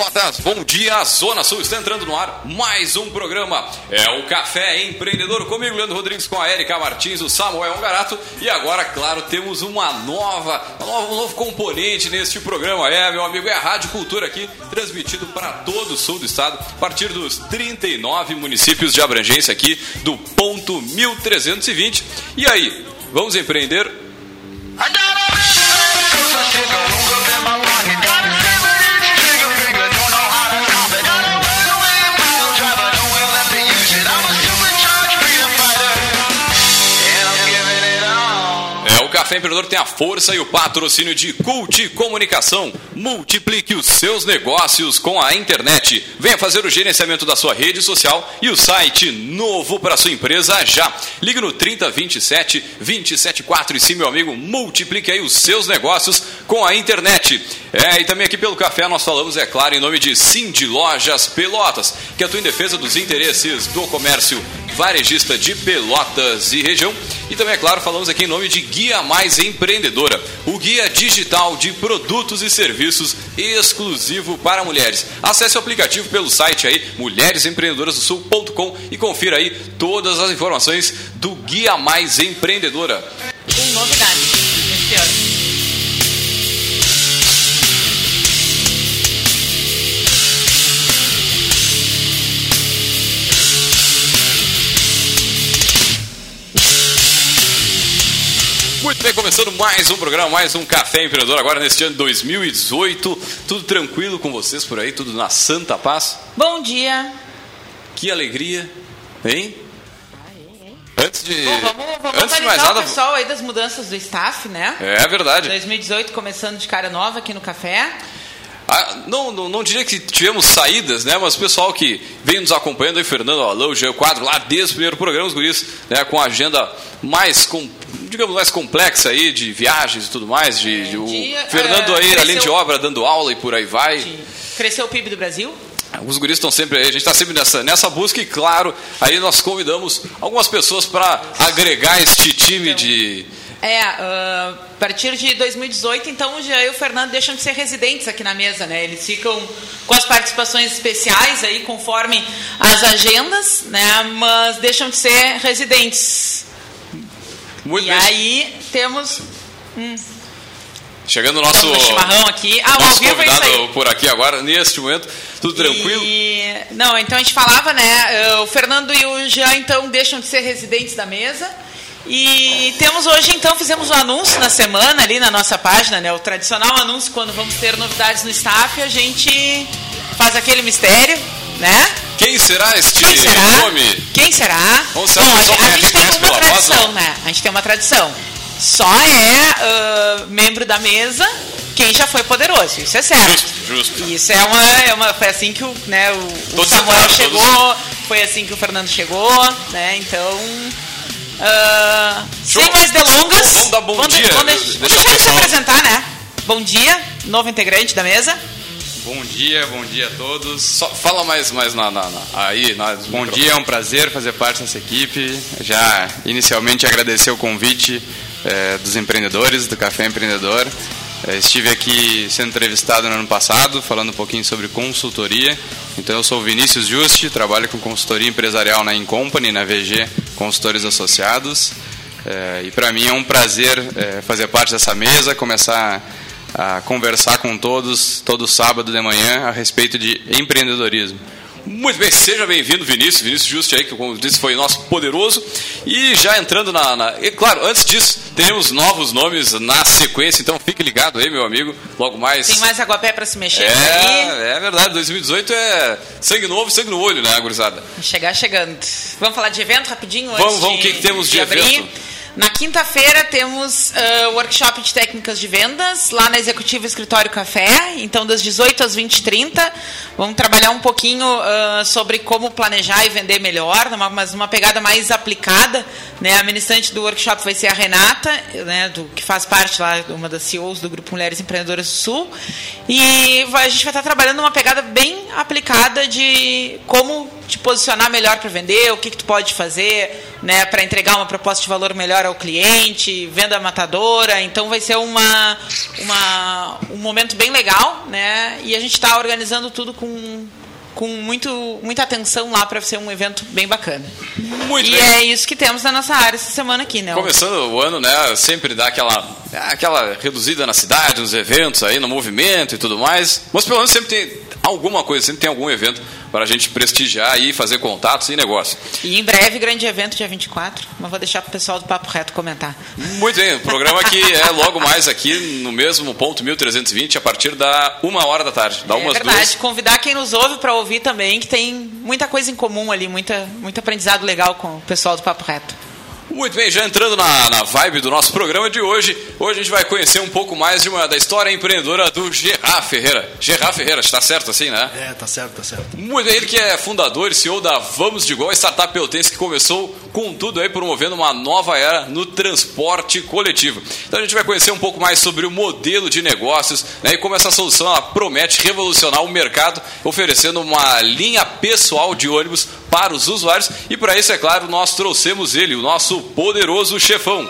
Pelotas, bom dia, Zona Sul. Está entrando no ar, mais um programa, é o Café Empreendedor, comigo Leandro Rodrigues, com a Erika Martins, o Samuel Ongarato, e agora, claro, temos uma nova, um novo componente neste programa, é, meu amigo, é a Rádio Cultura aqui, transmitido para todo o sul do estado, a partir dos 39 municípios de abrangência aqui do ponto 1320, e aí, vamos empreender? Café Empreendedor tem a força e o patrocínio de Cult Comunicação. Multiplique os seus negócios com a internet. Venha fazer o gerenciamento da sua rede social e o site novo para sua empresa já. Ligue no 3027 274 e sim, meu amigo, multiplique aí os seus negócios com a internet. É, e também aqui pelo café nós falamos, é claro, em nome de Cindy Lojas Pelotas, que atua em defesa dos interesses do comércio varejista de Pelotas e região. E também, é claro, falamos aqui em nome de Guia Mais Empreendedora, o guia digital de produtos e serviços exclusivo para mulheres. Acesse o aplicativo pelo site aí mulheresempreendedorasdosul.com e confira aí todas as informações do Guia Mais Empreendedora. Muito bem, começando mais um programa, mais um Café Empreendedor, agora neste ano de 2018. Tudo tranquilo com vocês por aí? Tudo na santa paz? Bom dia. Que alegria, hein? Antes de. Bom, vamos, vamos antes de mais nada. o pessoal aí das mudanças do staff, né? É verdade. 2018 começando de cara nova aqui no café. Ah, não, não, não, diria que tivemos saídas, né? Mas o pessoal que vem nos acompanhando aí, Fernando Alô, o quadro lá desde o primeiro programa, os guris, né? Com a agenda mais, com, digamos, mais complexa aí, de viagens e tudo mais. De, de o dia, Fernando é, aí, cresceu- além de obra, dando aula e por aí vai. Cresceu o PIB do Brasil? Os guris estão sempre aí, a gente está sempre nessa, nessa busca e, claro, aí nós convidamos algumas pessoas para agregar este time de. É, ah, a partir de 2018, então, o Jean e o Fernando deixam de ser residentes aqui na mesa, né? Eles ficam com as participações especiais aí, conforme as agendas, né? Mas deixam de ser residentes. Muito e bem. aí temos Chegando o nosso, um chimarrão aqui. Ah, nosso é convidado aí. por aqui agora, neste momento. Tudo tranquilo? E, não, então a gente falava, né? eh, O Fernando e o Jean, então, deixam de ser residentes da mesa. E temos hoje, então, fizemos um anúncio na semana ali na nossa página, né? O tradicional anúncio quando vamos ter novidades no staff, a gente faz aquele mistério, né? Quem será este Quem será? nome? Quem será? Vamos ser uma Bom, a, a gente tem uma pela voz, tradição, não? né? A gente tem uma tradição. Só é ah, membro da mesa quem já foi poderoso, isso é certo. Justo, justo. Isso é uma, é uma. Foi assim que o, né, o, o Todos Samuel entraram, chegou, foi assim que o Fernando chegou, né? Então. Show. sem mais delongas. Vamos dar bom vamos dia. Vamos, Deixa deixa, deixar ele se apresentar, né? Bom dia, novo integrante da mesa. Bom dia, bom dia a todos. Só fala mais, mais na, na- na- aí. Na, Bom dia, é um prazer fazer parte dessa equipe. Já inicialmente agradecer o convite eh, dos empreendedores, do Café Empreendedor. Eh, estive aqui sendo entrevistado no ano passado, falando um pouquinho sobre consultoria. Então, eu sou o Vinícius Juste, trabalho com consultoria empresarial na Incompany, na VG Consultores Associados. Eh, e para mim é um prazer eh, fazer parte dessa mesa, começar a conversar com todos todo sábado de manhã a respeito de empreendedorismo. Muito bem, seja bem-vindo, Vinícius. Vinícius Justi aí, que como eu disse, foi nosso poderoso. E já entrando na, na- E claro, antes disso, teremos novos nomes na sequência, então fique ligado aí, meu amigo. Logo mais. Tem mais aguapé para se mexer aí. É, é verdade, 2018 é sangue novo, sangue no olho, né, gurizada? Chegar chegando. Vamos falar de evento rapidinho Vamos, vamos, de, o que que temos de abrir. evento? Na quinta-feira temos ah, workshop de técnicas de vendas lá na Executivo Escritório Café, então das 18 às 20h30. Vamos trabalhar um pouquinho ah, sobre como planejar e vender melhor, numa, mas uma pegada mais aplicada. Né? A ministrante do workshop vai ser a Renata, né, do, que faz parte lá, uma das CEOs do Grupo Mulheres Empreendedoras do Sul. E a gente vai estar trabalhando uma pegada bem aplicada de como te posicionar melhor para vender, o que, que tu pode fazer né, para entregar uma proposta de valor melhor ao cliente, venda matadora. Então vai ser uma, uma, um momento bem legal, né? E a gente está organizando tudo com com muito, muita atenção lá para ser um evento bem bacana. Muito e bem. é isso que temos na nossa área essa semana aqui, né? Começando o ano, né, sempre dá aquela, aquela reduzida na cidade, nos eventos aí, no movimento e tudo mais. Mas pelo menos sempre tem alguma coisa, sempre tem algum evento para a gente prestigiar e fazer contatos e negócio. E em breve, grande evento, dia 24. Mas vou deixar para o pessoal do Papo Reto comentar. Muito bem, o programa que é logo mais aqui no mesmo ponto 1320, a partir da uma hora da tarde. Da é umas verdade, duas. convidar quem nos ouve para ouvir também, que tem muita coisa em comum ali, muita, muito aprendizado legal com o pessoal do Papo Reto. Muito bem, já entrando na, na vibe do nosso programa de hoje, hoje a gente vai conhecer um pouco mais de uma, da história empreendedora do Gerard Ferreira. Gerard Ferreira, está certo assim, né? É, tá certo, tá certo. Muito bem, ele que é fundador e CEO da Vamos de Gol, a startup pelotense que começou com tudo aí promovendo uma nova era no transporte coletivo. Então a gente vai conhecer um pouco mais sobre o modelo de negócios né, e como essa solução promete revolucionar o mercado, oferecendo uma linha pessoal de ônibus para os usuários. E para isso, é claro, nós trouxemos ele, o nosso poderoso chefão.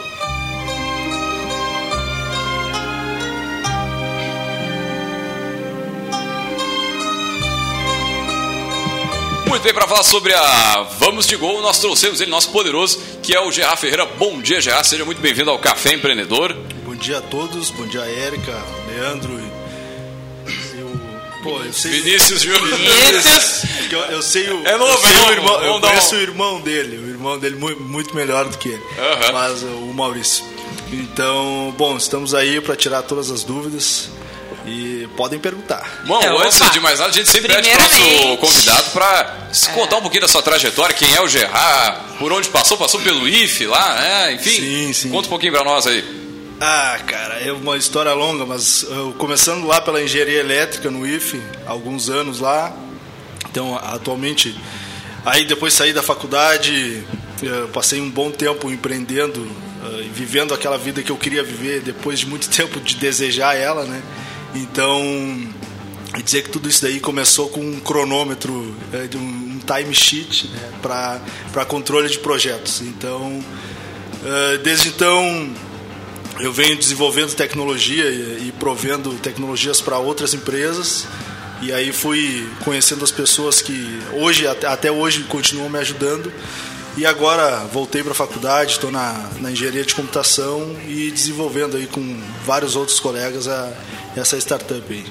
Muito bem, para falar sobre a Vamos de Gol, nós trouxemos ele, nosso poderoso, que é o Gerard Ferreira. Bom dia, Gerard. Seja muito bem-vindo ao Café Empreendedor. Bom dia a todos, bom dia Érica, Leandro o. Pô, eu sei. Vinícius Júnior. Vinícius. Eu, eu sei o. É novo, eu sei é o novo. irmão, eu conheço um- o irmão dele, o irmão dele muito, melhor do que ele. Aham. Mas uh, o Maurício. Então, bom, estamos aí para tirar todas as dúvidas e podem perguntar. Bom, É, antes opa. de mais nada, a gente sempre pede para o nosso convidado para se contar um pouquinho da sua trajetória, quem é o Gerard, por onde passou, passou pelo IFE lá, né? Enfim, Sim, sim. conta um pouquinho para nós aí. Ah, cara, é uma história longa, mas eu, começando lá pela engenharia elétrica no IFE, alguns anos lá. Então, atualmente, aí depois saí da faculdade, eh, passei um bom tempo empreendendo e vivendo aquela vida que eu queria viver depois de muito tempo de desejar ela, né? Então, dizer que tudo isso daí começou com um cronômetro, de um, time sheet né, para controle de projetos. Então, eh, desde então eu venho desenvolvendo tecnologia e, provendo tecnologias para outras empresas e aí fui conhecendo as pessoas que hoje até hoje continuam me ajudando e agora voltei para a faculdade estou na, na engenharia de computação e desenvolvendo aí com vários outros colegas a, essa startup aí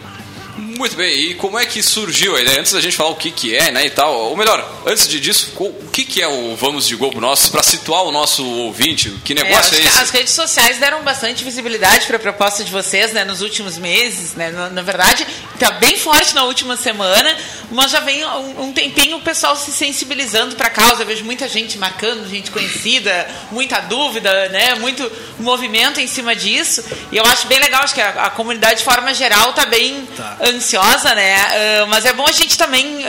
Muito bem, e como é que surgiu a ideia? Antes da gente falar o que, que é, né, e tal, ou melhor, antes de disso, o que, que é o Vamos de Gol nosso, para situar o nosso ouvinte, que É, negócio é, que esse? as redes sociais deram bastante visibilidade para a proposta de vocês né, nos últimos meses. Né? Na, na verdade, está bem forte na última semana, mas já vem um, um tempinho o pessoal se sensibilizando para a causa. Eu vejo muita gente marcando, gente conhecida, muita dúvida, né? muito movimento em cima disso. E eu acho bem legal, acho que a, a comunidade, de forma geral, está bem Tá. ansiosa, né? Ah, mas é bom a gente também,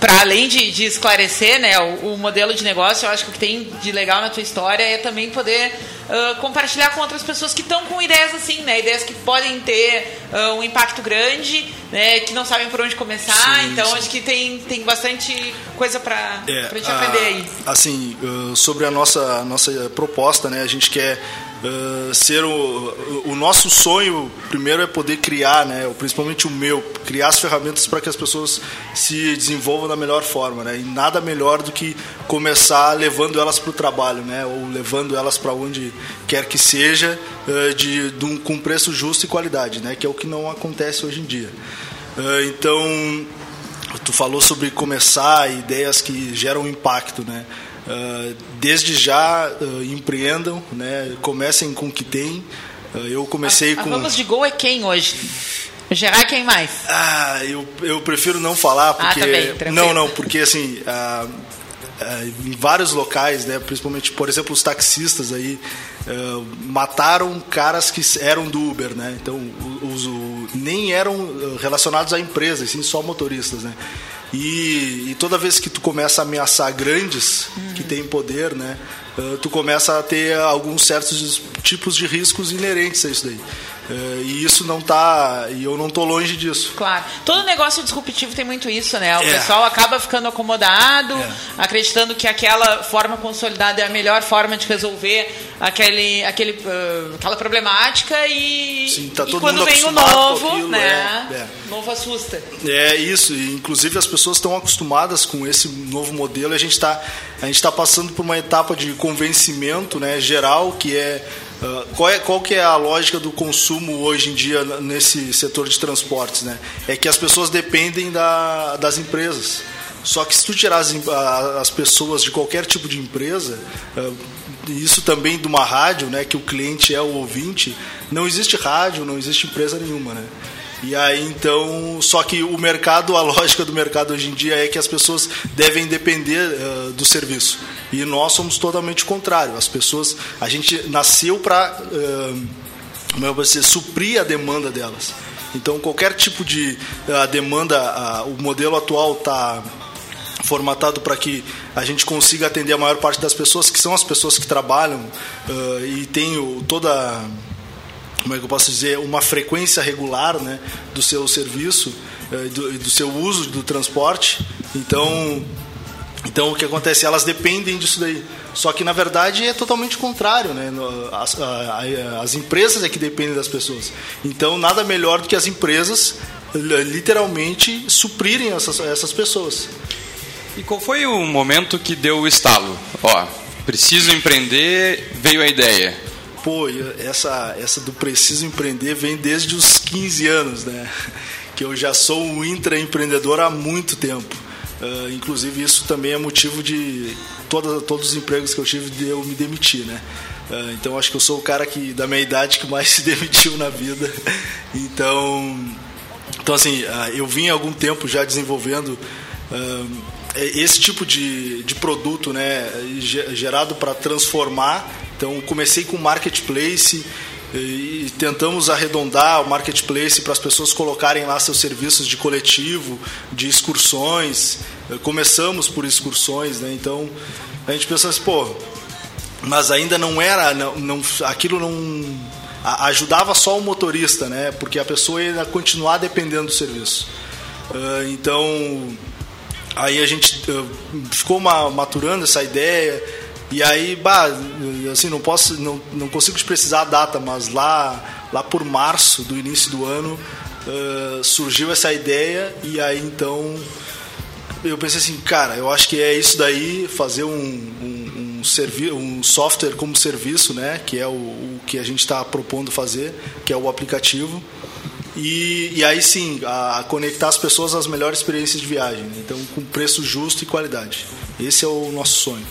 para além de, de esclarecer né, o, o modelo de negócio, eu acho que o que tem de legal na tua história é também poder ah, compartilhar com outras pessoas que estão com ideias assim, né? Ideias que podem ter ah, um impacto grande, né? Que não sabem por onde começar. Sim, então sim. acho que tem, tem bastante coisa para É, a gente aprender aí. Assim, uh, sobre a nossa, nossa proposta, né? A gente quer uh, ser o, o nosso sonho primeiro é poder criar, né? Principalmente o meu, criar as ferramentas para que as pessoas se desenvolvam da melhor forma, né? E nada melhor do que começar levando elas para o trabalho, né? Ou levando elas para onde quer que seja, uh, de, de um, com preço justo e qualidade, né? Que é o que não acontece hoje em dia. Uh, então Tu falou sobre começar ideias que geram impacto, né? Ah, desde já ah, empreendam, né? Comecem com o que tem. Ah, eu comecei a, a com. Vamos de Gol é quem hoje? É quem mais? Ah, eu, eu prefiro não falar porque tá bem, tranquilo. não, não, porque assim ah, ah, em vários locais, né? Principalmente, por exemplo, os taxistas aí ah, mataram caras que eram do Uber, né? Então os, nem eram ah, relacionados à empresa, e sim só motoristas, né? E, e toda vez que tu começa a ameaçar grandes que têm poder, né? uh, tu começa a ter alguns certos tipos de riscos inerentes a isso daí. Uh, e isso não tá. E eu não tô longe disso. Claro. Todo negócio disruptivo tem muito isso, né? O é. pessoal acaba ficando acomodado, é. acreditando que aquela forma consolidada é a melhor forma de resolver aquele, aquele, uh, aquela problemática e, Sim, tá e quando vem o novo, aquilo, né? É, é. novo assusta. É isso, e inclusive as pessoas estão acostumadas com esse novo modelo. A gente está a gente está passando por uma etapa de convencimento, né, geral, que é Uh, qual, é, qual que é a lógica do consumo hoje em dia nesse setor de transportes? Né? É que as pessoas dependem da, das empresas. Só que se tu tirar as, as pessoas de qualquer tipo de empresa, uh, isso também de uma rádio, né, que o cliente é o ouvinte, não existe rádio, não existe empresa nenhuma, né? E aí então, só que o mercado, a lógica do mercado hoje em dia é que as pessoas devem depender uh, do serviço. E nós somos totalmente o contrário. As pessoas, a gente nasceu para uh, como você suprir a demanda delas. Então qualquer tipo de uh, demanda, o modelo atual está formatado para que a gente consiga atender a maior parte das pessoas, que são as pessoas que trabalham e tem o, toda como é que eu posso dizer, uma frequência regular né, do seu serviço, eh, do, do seu uso do transporte. Então, então o que acontece? Elas dependem disso daí. Só que na verdade é totalmente contrário, né? As, as empresas é que dependem das pessoas. Então nada melhor do que as empresas literalmente suprirem essas, essas pessoas. E qual foi o momento que deu o estalo? Ó, preciso empreender, veio a ideia pô, essa, essa do preciso empreender vem desde os 15 anos, né? Que eu já sou um intraempreendedor há muito tempo. Uh, inclusive, isso também é motivo de toda, todos os empregos que eu tive de eu me demitir, né? Uh, então, acho que eu sou o cara que, da minha idade que mais se demitiu na vida. Então, então assim, uh, eu vim há algum tempo já desenvolvendo esse tipo de, de produto, né? Gerado para transformar então comecei com marketplace e tentamos arredondar o marketplace para as pessoas colocarem lá seus serviços de coletivo, de excursões. Começamos por excursões, né? Então a gente pensou assim, pô, mas ainda não era, não, não aquilo não ajudava só o motorista, né? Porque a pessoa ia continuar dependendo do serviço. Ah, então aí a gente ficou maturando essa ideia e aí, bah, assim, não posso, não, não consigo precisar a data, mas lá, lá por março do início do ano uh, surgiu essa ideia e aí então eu pensei assim, cara, eu acho que é isso daí, fazer um, um, um, servi um software como serviço, né, que é o, o que a gente está propondo fazer, que é o aplicativo. E, e aí sim, a, a, conectar as pessoas às melhores experiências de viagem, né? então com preço justo e qualidade. Esse é o nosso sonho.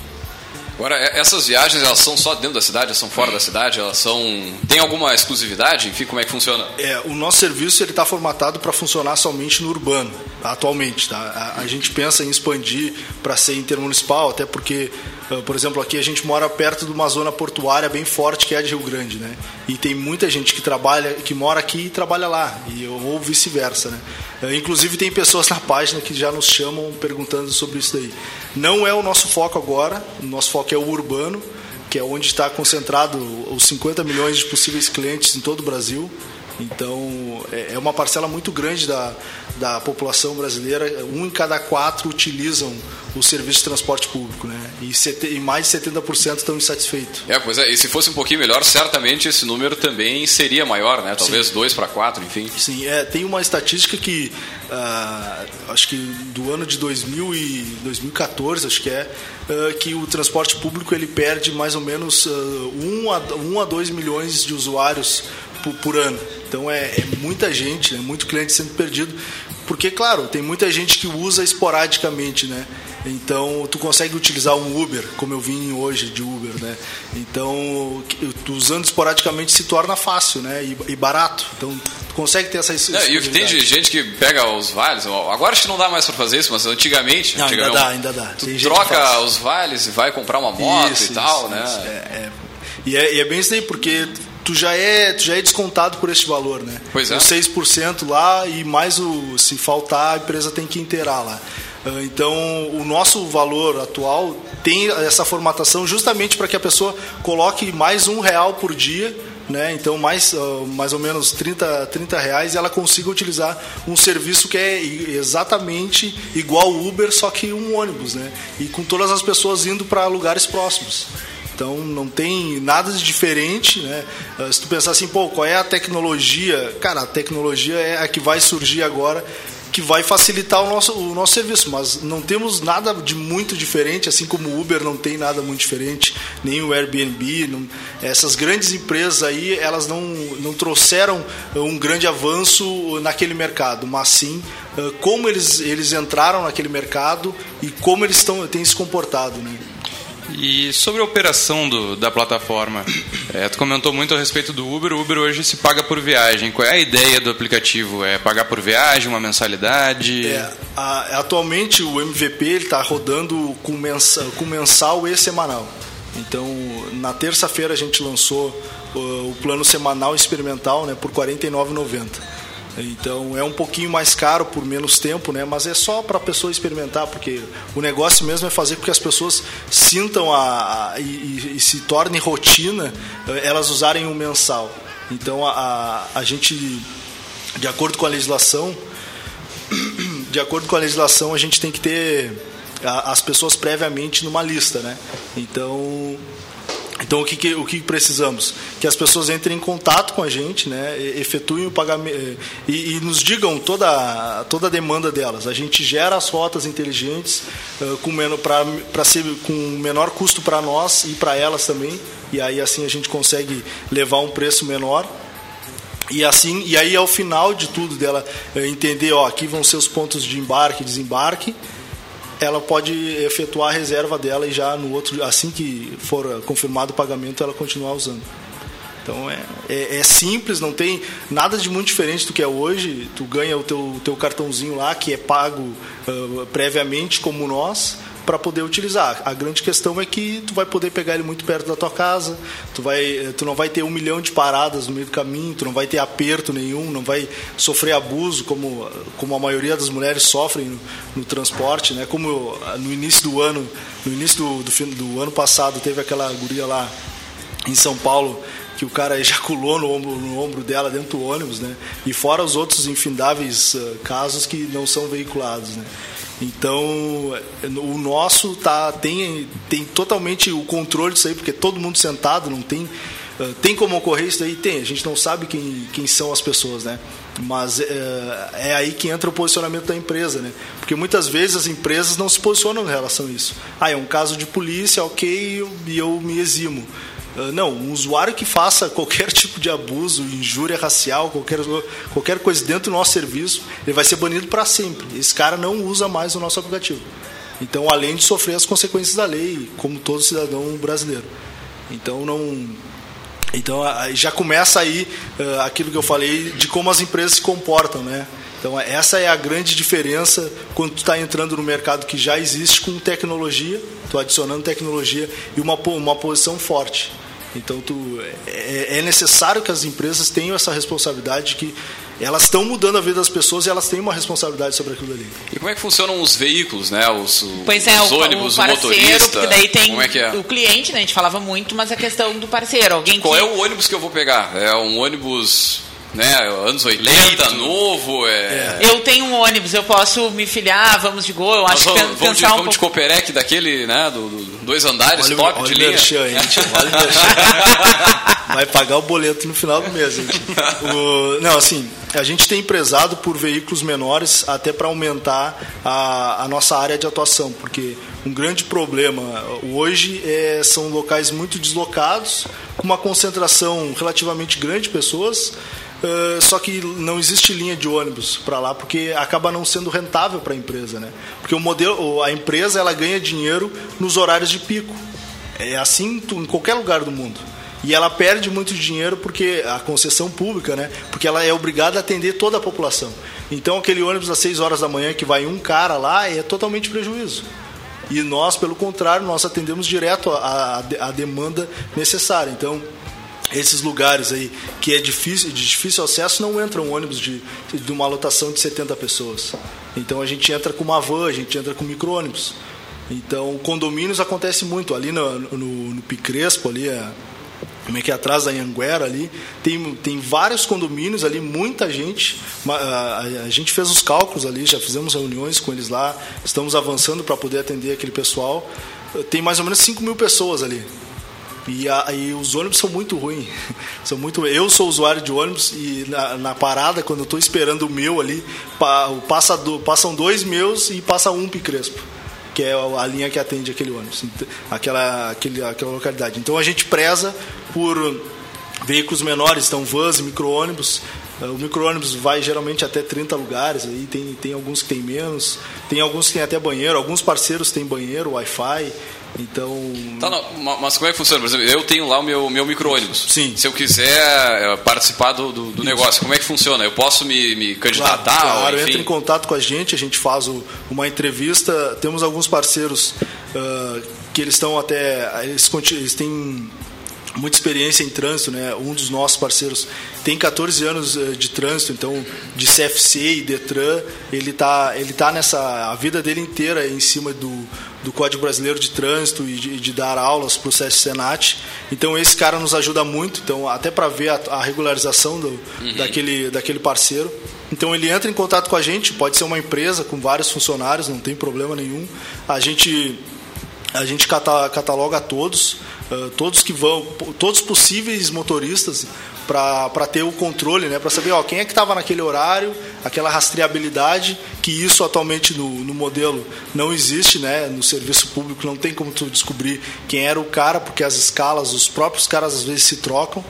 Agora, essas viagens, elas são só dentro da cidade, elas são fora da cidade, elas são... Tem alguma exclusividade? Enfim, como é que funciona? É, o nosso serviço ele está formatado para funcionar somente no urbano, atualmente. Tá? A, a gente pensa em expandir para ser intermunicipal, até porque por exemplo, aqui a gente mora perto de uma zona portuária bem forte que é a de Rio Grande, né? E tem muita gente que trabalha, que mora aqui e trabalha lá, e ou vice-versa, né? Ah, inclusive tem pessoas na página que já nos chamam perguntando sobre isso daí. Não é o nosso foco agora, o nosso foco é o urbano, que é onde está concentrado os 50 milhões de possíveis clientes em todo o Brasil. Então, é, é uma parcela muito grande da, da população brasileira. Um em cada quatro utilizam o serviço de transporte público, né? E, sete, e mais de 70% estão insatisfeitos. É, pois é, e se fosse um pouquinho melhor, certamente esse número também seria maior, né? Talvez 2 para 4, enfim. Sim, é, tem uma estatística que, uh, acho que do ano de 2000 e 2014, acho que é, uh, que o transporte público ele perde mais ou menos 1 uh, a, um a 2 milhões de usuários por, por ano. Então é, é, muita gente, né? muito cliente sendo perdido. Porque, claro, tem muita gente que usa esporadicamente, né? Então, tu consegue utilizar um Uber, como eu vim hoje de Uber, né? Então, usando esporadicamente se torna fácil, né? E, e barato. Então, tu consegue ter essa é, E o que tem de gente que pega os vales, agora acho que não dá mais para fazer isso, mas antigamente... Não, antigamente, ainda dá, ainda dá. Tu troca os vales e vai comprar uma moto isso, e tal, isso, né? Isso. É, é. E, é, e é bem isso aí, porque tu já é, tu já é descontado por este valor, né? Pois é. Os 6% lá e mais o se faltar a empresa tem que inteirar lá. Uh, então, o nosso valor atual tem essa formatação justamente para que a pessoa coloque mais um real por dia né? Então mais, uh, mais ou menos 30, 30 reais ela consiga utilizar um serviço que é exatamente igual ao Uber, só que um ônibus, né? E com todas as pessoas indo para lugares próximos. Então não tem nada de diferente, né? Uh, se tu pensar assim, pô, qual é a tecnologia? Cara, a tecnologia é a que vai surgir agora que vai facilitar o nosso, o nosso serviço, mas não temos nada de muito diferente, assim como o Uber não tem nada muito diferente, nem o Airbnb. Não, essas grandes empresas aí, elas não, não trouxeram um grande avanço naquele mercado, mas sim eh, como eles, eles entraram naquele mercado e como eles estão, têm se comportado. Né? E sobre a operação do, da plataforma, é, tu comentou muito a respeito do Uber. O Uber hoje se paga por viagem. Qual é a ideia do aplicativo? É pagar por viagem, uma mensalidade? É, a, atualmente o MVP está rodando com mensal, com mensal e semanal. Então, na terça-feira a gente lançou o, o plano semanal experimental né, por R$ 49,90. Então é um pouquinho mais caro por menos tempo, né? Mas é só para a pessoa experimentar, porque o negócio mesmo é fazer com que as pessoas sintam a, a e, e, se torne rotina eh, elas usarem o mensal. Então a, a, a gente, de acordo com a legislação, de acordo com a legislação a gente tem que ter as pessoas previamente numa lista, né? Então então, o que, que, o que precisamos? Que as pessoas entrem em contato com a gente, né, efetuem o pagamento eh, e, e nos digam toda, toda a demanda delas. A gente gera as rotas inteligentes uh, com, para ser com menor custo para nós e para elas também. E aí, assim, a gente consegue levar um preço menor. E assim, e aí ao final de tudo dela eh, entender, ó, aqui vão ser os pontos de embarque e desembarque ela pode efetuar a reserva dela e já no outro, assim que for confirmado o pagamento, ela continuar usando. Então é, é, é, simples, não tem nada de muito diferente do que é hoje. Tu ganha o teu, teu cartãozinho lá, que é pago uh, previamente como nós, para poder utilizar. A grande questão é que tu vai poder pegar ele muito perto da tua casa, tu, vai, tu não vai ter um milhão de paradas no meio do caminho, tu não vai ter aperto nenhum, não vai sofrer abuso como, como a maioria das mulheres sofrem no, no transporte, né? Como eu, no início do ano, no início do, do, do ano passado teve aquela guria lá em São Paulo que o cara ejaculou no ombro, no ombro dela dentro do ônibus, né? E fora os outros infindáveis uh, casos que não são veiculados, né? Então, o nosso tá, tem, tem totalmente o controle disso aí, porque todo mundo sentado, não tem. Uh, tem como ocorrer isso aí? Tem, a gente não sabe quem, quem são as pessoas, né? Mas uh, é aí que entra o posicionamento da empresa, né? Porque muitas vezes as empresas não se posicionam em relação a isso. Ah, é um caso de polícia, ok, e eu me eximo. Ah, não, um usuário que faça qualquer tipo de abuso, injúria racial, qualquer, qualquer coisa dentro do nosso serviço, ele vai ser banido para sempre. Esse cara não usa mais o nosso aplicativo. Então, além de sofrer as consequências da lei, como todo cidadão brasileiro. Então, não. Então, já começa aí uh, aquilo que eu falei de como as empresas se comportam, né? Então, essa é a grande diferença quando tu está entrando no mercado que já existe com tecnologia, tu adicionando tecnologia e uma, uma posição forte. Então tu, é, é, necessário que as empresas tenham essa responsabilidade que elas estão mudando a vida das pessoas e elas têm uma responsabilidade sobre aquilo ali. E como é que funcionam os veículos, né? Os, pois é, os o, ônibus, o, parceiro, o motorista. Porque daí tem como é que é? o cliente, né? A gente falava muito, mas a questão do parceiro. Alguém Qual que... é o ônibus que eu vou pegar? É um ônibus né? Anos 80, Lento. novo. É... Eu tenho um ônibus, eu posso me filiar, vamos de gol. Eu acho vamos, que vamos pensar de, um vamos de Coperec daquele, né? Do, do, dois andares, olha, top olha de linha. Merchan, gente, olha Vai pagar o boleto no final do mês, gente. O, não, assim, a gente tem prezado por veículos menores até para aumentar a, a nossa área de atuação, porque um grande problema hoje é, são locais muito deslocados, com uma concentração relativamente grande de pessoas Uh, só que não existe linha de ônibus para lá porque acaba não sendo rentável para a empresa, né? Porque o modelo, a empresa ela ganha dinheiro nos horários de pico. É assim em qualquer lugar do mundo. E ela perde muito dinheiro porque a concessão pública, né? Porque ela é obrigada a atender toda a população. Então aquele ônibus às 6 horas da manhã que vai um cara lá é totalmente prejuízo. E nós, pelo contrário, nós atendemos direto a, a, a demanda necessária. Então, esses lugares aí que é difícil, de difícil acesso não entram ônibus de, de uma lotação de 70 pessoas. Então a gente entra com uma van, a gente entra com micro-ônibus. Então, condomínios acontece muito. Ali no, no, no Picrespo, ali, é, como é que é atrás da Anguera ali, tem, tem vários condomínios ali, muita gente. A, a, gente fez os cálculos ali, já fizemos reuniões com eles lá, estamos avançando para poder atender aquele pessoal. Tem mais ou menos 5 mil pessoas ali. E, a, e, os ônibus são muito ruins. São muito, eu sou usuário de ônibus e na, na parada, quando eu estou esperando o meu ali, passa, passam dois meus e passa um Picrespo, que é a linha que atende aquele ônibus, aquela, aquele, aquela localidade. Então a gente preza por veículos menores, então vans, micro-ônibus. O micro-ônibus vai geralmente até 30 lugares, aí tem, tem alguns que tem menos, tem alguns que tem até banheiro, alguns parceiros têm banheiro, Wi-Fi. Então. Tá, não, mas como é que funciona? Por exemplo, eu tenho lá o meu, meu micro-ônibus. Sim. Se eu quiser é, participar do, do, do negócio, como é que funciona? Eu posso me, me candidatar? Claro, claro entra em contato com a gente, a gente faz o, uma entrevista. Temos alguns parceiros uh, que eles estão até. Eles, eles têm muita experiência em trânsito, né? Um dos nossos parceiros tem 14 anos eh, de trânsito, então de CFC e Detran, ele tá ele tá nessa a vida dele inteira em cima do, do Código Brasileiro de Trânsito e de, de dar aulas para o SESC Senat. Então esse cara nos ajuda muito, então até para ver a, a regularização do, uhum. daquele daquele parceiro. Então ele entra em contato com a gente, pode ser uma empresa com vários funcionários, não tem problema nenhum. A gente a gente cataloga todos ah, todos que vão, todos possíveis motoristas para ter o controle, né, para saber ó, quem é que estava naquele horário, aquela rastreabilidade, que isso atualmente no, no, modelo não existe, né, no serviço público não tem como tu descobrir quem era o cara, porque as escalas, os próprios caras às vezes se trocam.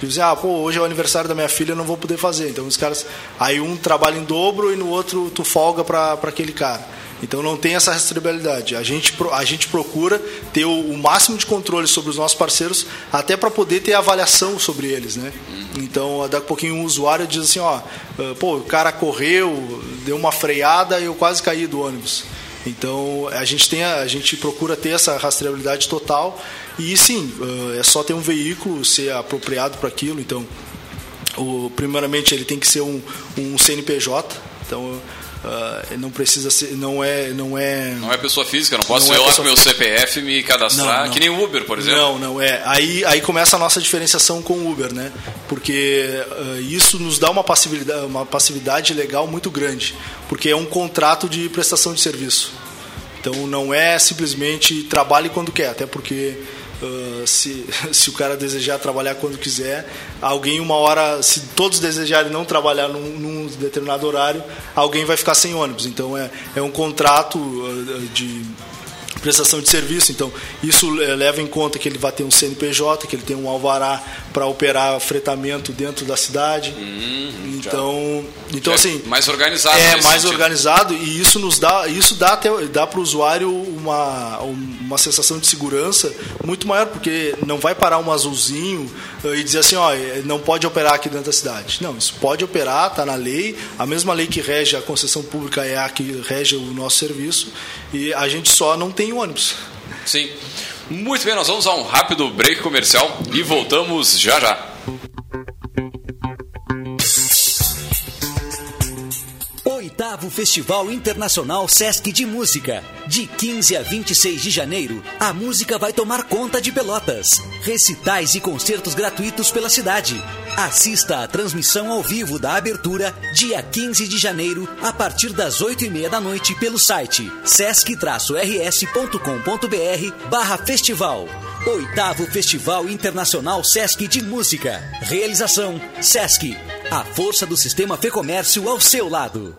Dizem, ah, pô, hoje é o aniversário da minha filha, não vou poder fazer. Então os caras, aí um trabalha em dobro e no outro tu folga para aquele cara. Então não tem essa rastreabilidade. A gente, a gente procura ter o, o máximo de controle sobre os nossos parceiros, até para poder ter avaliação sobre eles. Né? Então, daqui a pouquinho um usuário diz assim, ó, ah, pô, o cara correu, deu uma freada e eu quase caí do ônibus. Então a gente tem a, a gente procura ter essa rastreabilidade total e sim ah, é só ter um veículo ser apropriado para aquilo. Então o, primeiramente ele tem que ser um, um CNPJ. Então Uh, não precisa ser, não é, não é. Não é pessoa física, não posso não ir é lá com meu CPF me cadastrar, não, não. que nem o Uber, por exemplo. Não, não é. Aí, aí começa a nossa diferenciação com o Uber, né? Porque uh, isso nos dá uma passividade, uma passividade legal muito grande, porque é um contrato de prestação de serviço. Então não é simplesmente trabalhe quando quer, até porque Uh, se, se o cara desejar trabalhar quando quiser, alguém uma hora, se todos desejarem não trabalhar num, num determinado horário, alguém vai ficar sem ônibus. Então é, é um contrato uh, de prestação de serviço. Então, isso eh, leva em conta que ele vai ter um CNPJ, que ele tem um alvará para operar fretamento dentro da cidade. Hum, então, então é assim, mais organizado. É mais sentido. organizado e isso nos dá, isso dá até dá para o usuário uma, uma sensação de segurança muito maior, porque não vai parar um azulzinho eh, e dizer assim, ó, eh, não pode operar aqui dentro da cidade. Não, isso pode operar, está na lei. A mesma lei que rege a concessão pública é a que rege o nosso serviço e a gente só não tem ônibus. Sim. Muito bem, nós vamos a um rápido break comercial e voltamos já já. Oitavo Festival Internacional Sesc de Música. De 15 a 26 de janeiro, a música vai tomar conta de Pelotas. Recitais e concertos gratuitos pela cidade. Assista à transmissão ao vivo da abertura, dia 15 de janeiro, a partir das 8 e meia da noite, pelo site sesc-rs.com.br barra festival. Oitavo Festival Internacional Sesc de Música. Realização Sesc. A força do sistema Fê Comércio ao seu lado.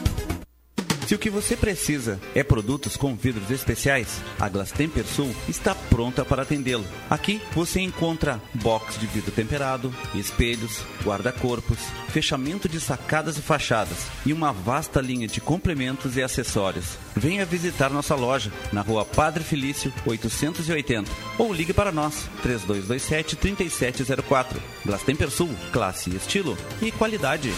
Se o que você precisa é produtos com vidros especiais, a Glass Temper Sul está pronta para atendê-lo. Aqui você encontra box de vidro temperado, espelhos, guarda-corpos, fechamento de sacadas e fachadas e uma vasta linha de complementos e acessórios. Venha visitar nossa loja na rua Padre Felício 880 ou ligue para nós 3227 3704. Glass Temper Sul, classe, estilo e qualidade.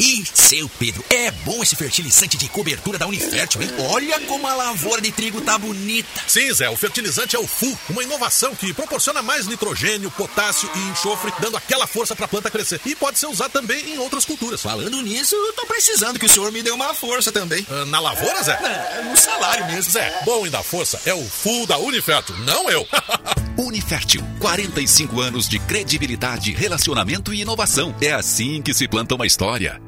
E, seu Pedro, é bom esse fertilizante de cobertura da Unifértil, hein? Olha como a lavoura de trigo tá bonita. Sim, Zé, o fertilizante é o FU, uma inovação que proporciona mais nitrogênio, potássio e enxofre, dando aquela força para a planta crescer. E pode ser usado também em outras culturas. Falando nisso, eu tô precisando que o senhor me dê uma força também. Ah, na lavoura, Zé? É, no salário mesmo. Zé, bom e da força é o FU da Unifértil, não eu. Unifértil, 45 anos de credibilidade, relacionamento e inovação. É assim que se planta uma história.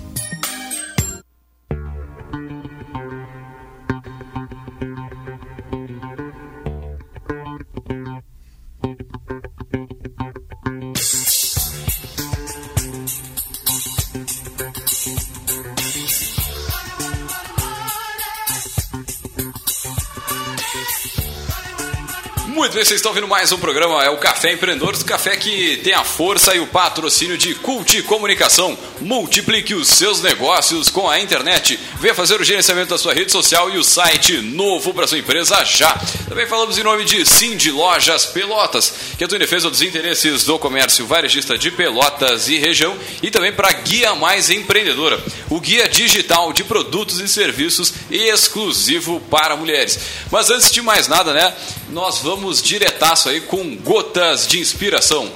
Vocês estão ouvindo mais um programa, é o Café Empreendedores, café que tem a força e o patrocínio de Cult Comunicação. Multiplique os seus negócios com a internet. Venha fazer o gerenciamento da sua rede social e o site novo para sua empresa já. Também falamos em nome de Cindy Lojas Pelotas, que atua em defesa dos interesses do comércio varejista de Pelotas e região, e também para Guia Mais Empreendedora, o guia digital de produtos e serviços exclusivo para mulheres. Mas antes de mais nada, né, nós vamos diretaço aí com gotas de inspiração.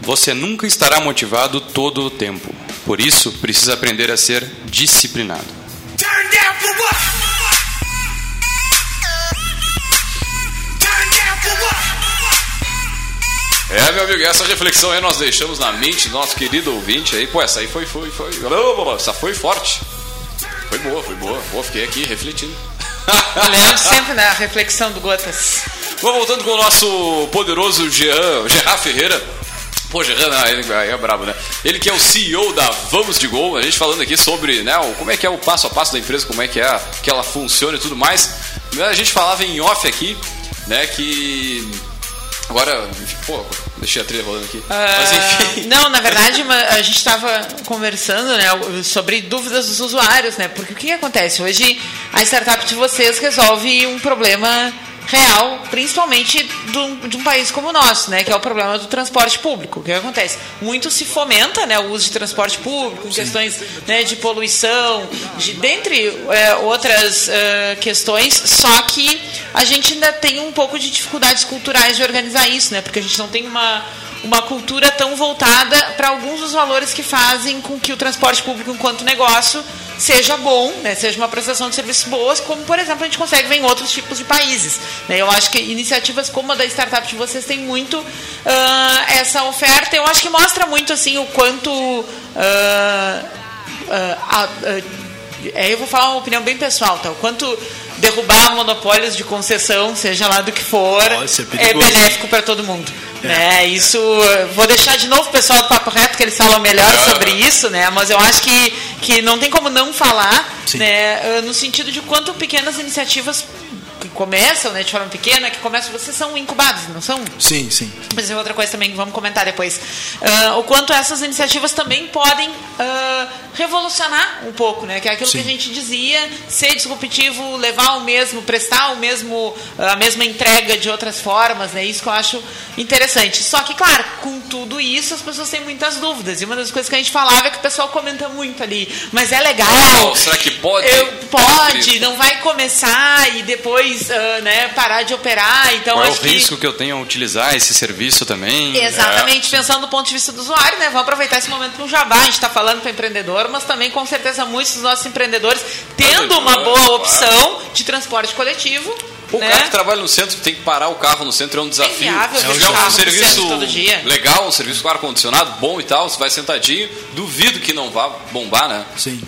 Você nunca estará motivado todo o tempo. Por isso, precisa aprender a ser disciplinado. É, meu amigo, essa reflexão aí nós deixamos na mente do nosso querido ouvinte aí. Pô, essa aí foi, foi, foi. Essa foi forte. Foi boa, foi boa. Pô, fiquei aqui refletindo. Olhando sempre na reflexão do Gotas. Vamos voltando com o nosso poderoso Jean, Gerard Ferreira. Pô, Gerard, ah, ele é brabo, né? Ele que é o CEO da Vamos de Gol, a gente falando aqui sobre né, como é que é o passo a passo da empresa, como é que, é, que ela funciona e tudo mais. A gente falava em off aqui, né, que Agora, pô, deixei a trilha rolando aqui. Uh, Mas enfim. Não, na verdade, a gente estava conversando né, sobre dúvidas dos usuários, né? Porque o que acontece? Hoje a startup de vocês resolve um problema real, principalmente do, de um país como o nosso, né, que é o problema do transporte público. O que acontece? Muito se fomenta né, o uso de transporte público, questões né, de poluição, de, dentre é, outras uh, questões, só que a gente ainda tem um pouco de dificuldades culturais de organizar isso, né, porque a gente não tem uma uma cultura tão voltada para alguns dos valores que fazem com que o transporte público, enquanto negócio, seja bom, né, seja uma prestação de serviços boas, como, por exemplo, a gente consegue ver em outros tipos de países. Né? Eu acho que iniciativas como a da startup de vocês têm muito uh, essa oferta. Eu acho que mostra muito assim o quanto. Uh, uh, eu vou falar uma opinião bem pessoal, tá? O quanto derrubar monopólios de concessão, seja lá do que for, é, é benéfico para todo mundo. É. Isso, vou deixar de novo o pessoal do Papo Reto, que eles falam melhor sobre isso, né? mas eu acho que, que não tem como não falar, né? no sentido de quanto pequenas iniciativas começam né, de forma pequena, que começam, vocês são incubados, não são? Sim, sim. Mas é outra coisa também que vamos comentar depois. Uh, o quanto essas iniciativas também podem uh, revolucionar um pouco, né? Que é aquilo Sim. que a gente dizia, ser disruptivo, levar o mesmo, prestar o mesmo, a mesma entrega de outras formas, né? Isso que eu acho interessante. Só que, claro, com tudo isso, as pessoas têm muitas dúvidas. E uma das coisas que a gente falava é que o pessoal comenta muito ali. Mas é legal. Oh, será que pode? Eu, pode, não vai começar e depois uh, né, parar de operar. Então, Qual é o que risco que eu tenho ao utilizar esse serviço também? Exatamente, pensando do ponto de vista do usuário, né? Vamos aproveitar esse momento para o jabá. A gente está falando para empreendedor, mas também com certeza muitos dos nossos empreendedores tendo uma boa opção de transporte coletivo. O né? cara que trabalha no centro tem que parar o carro no centro é um desafio. inviável Se ver tiver o carro um serviço centro todo dia. legal, um serviço com ar-condicionado bom e tal, você vai sentadinho, duvido que não vá bombar, né? Sim.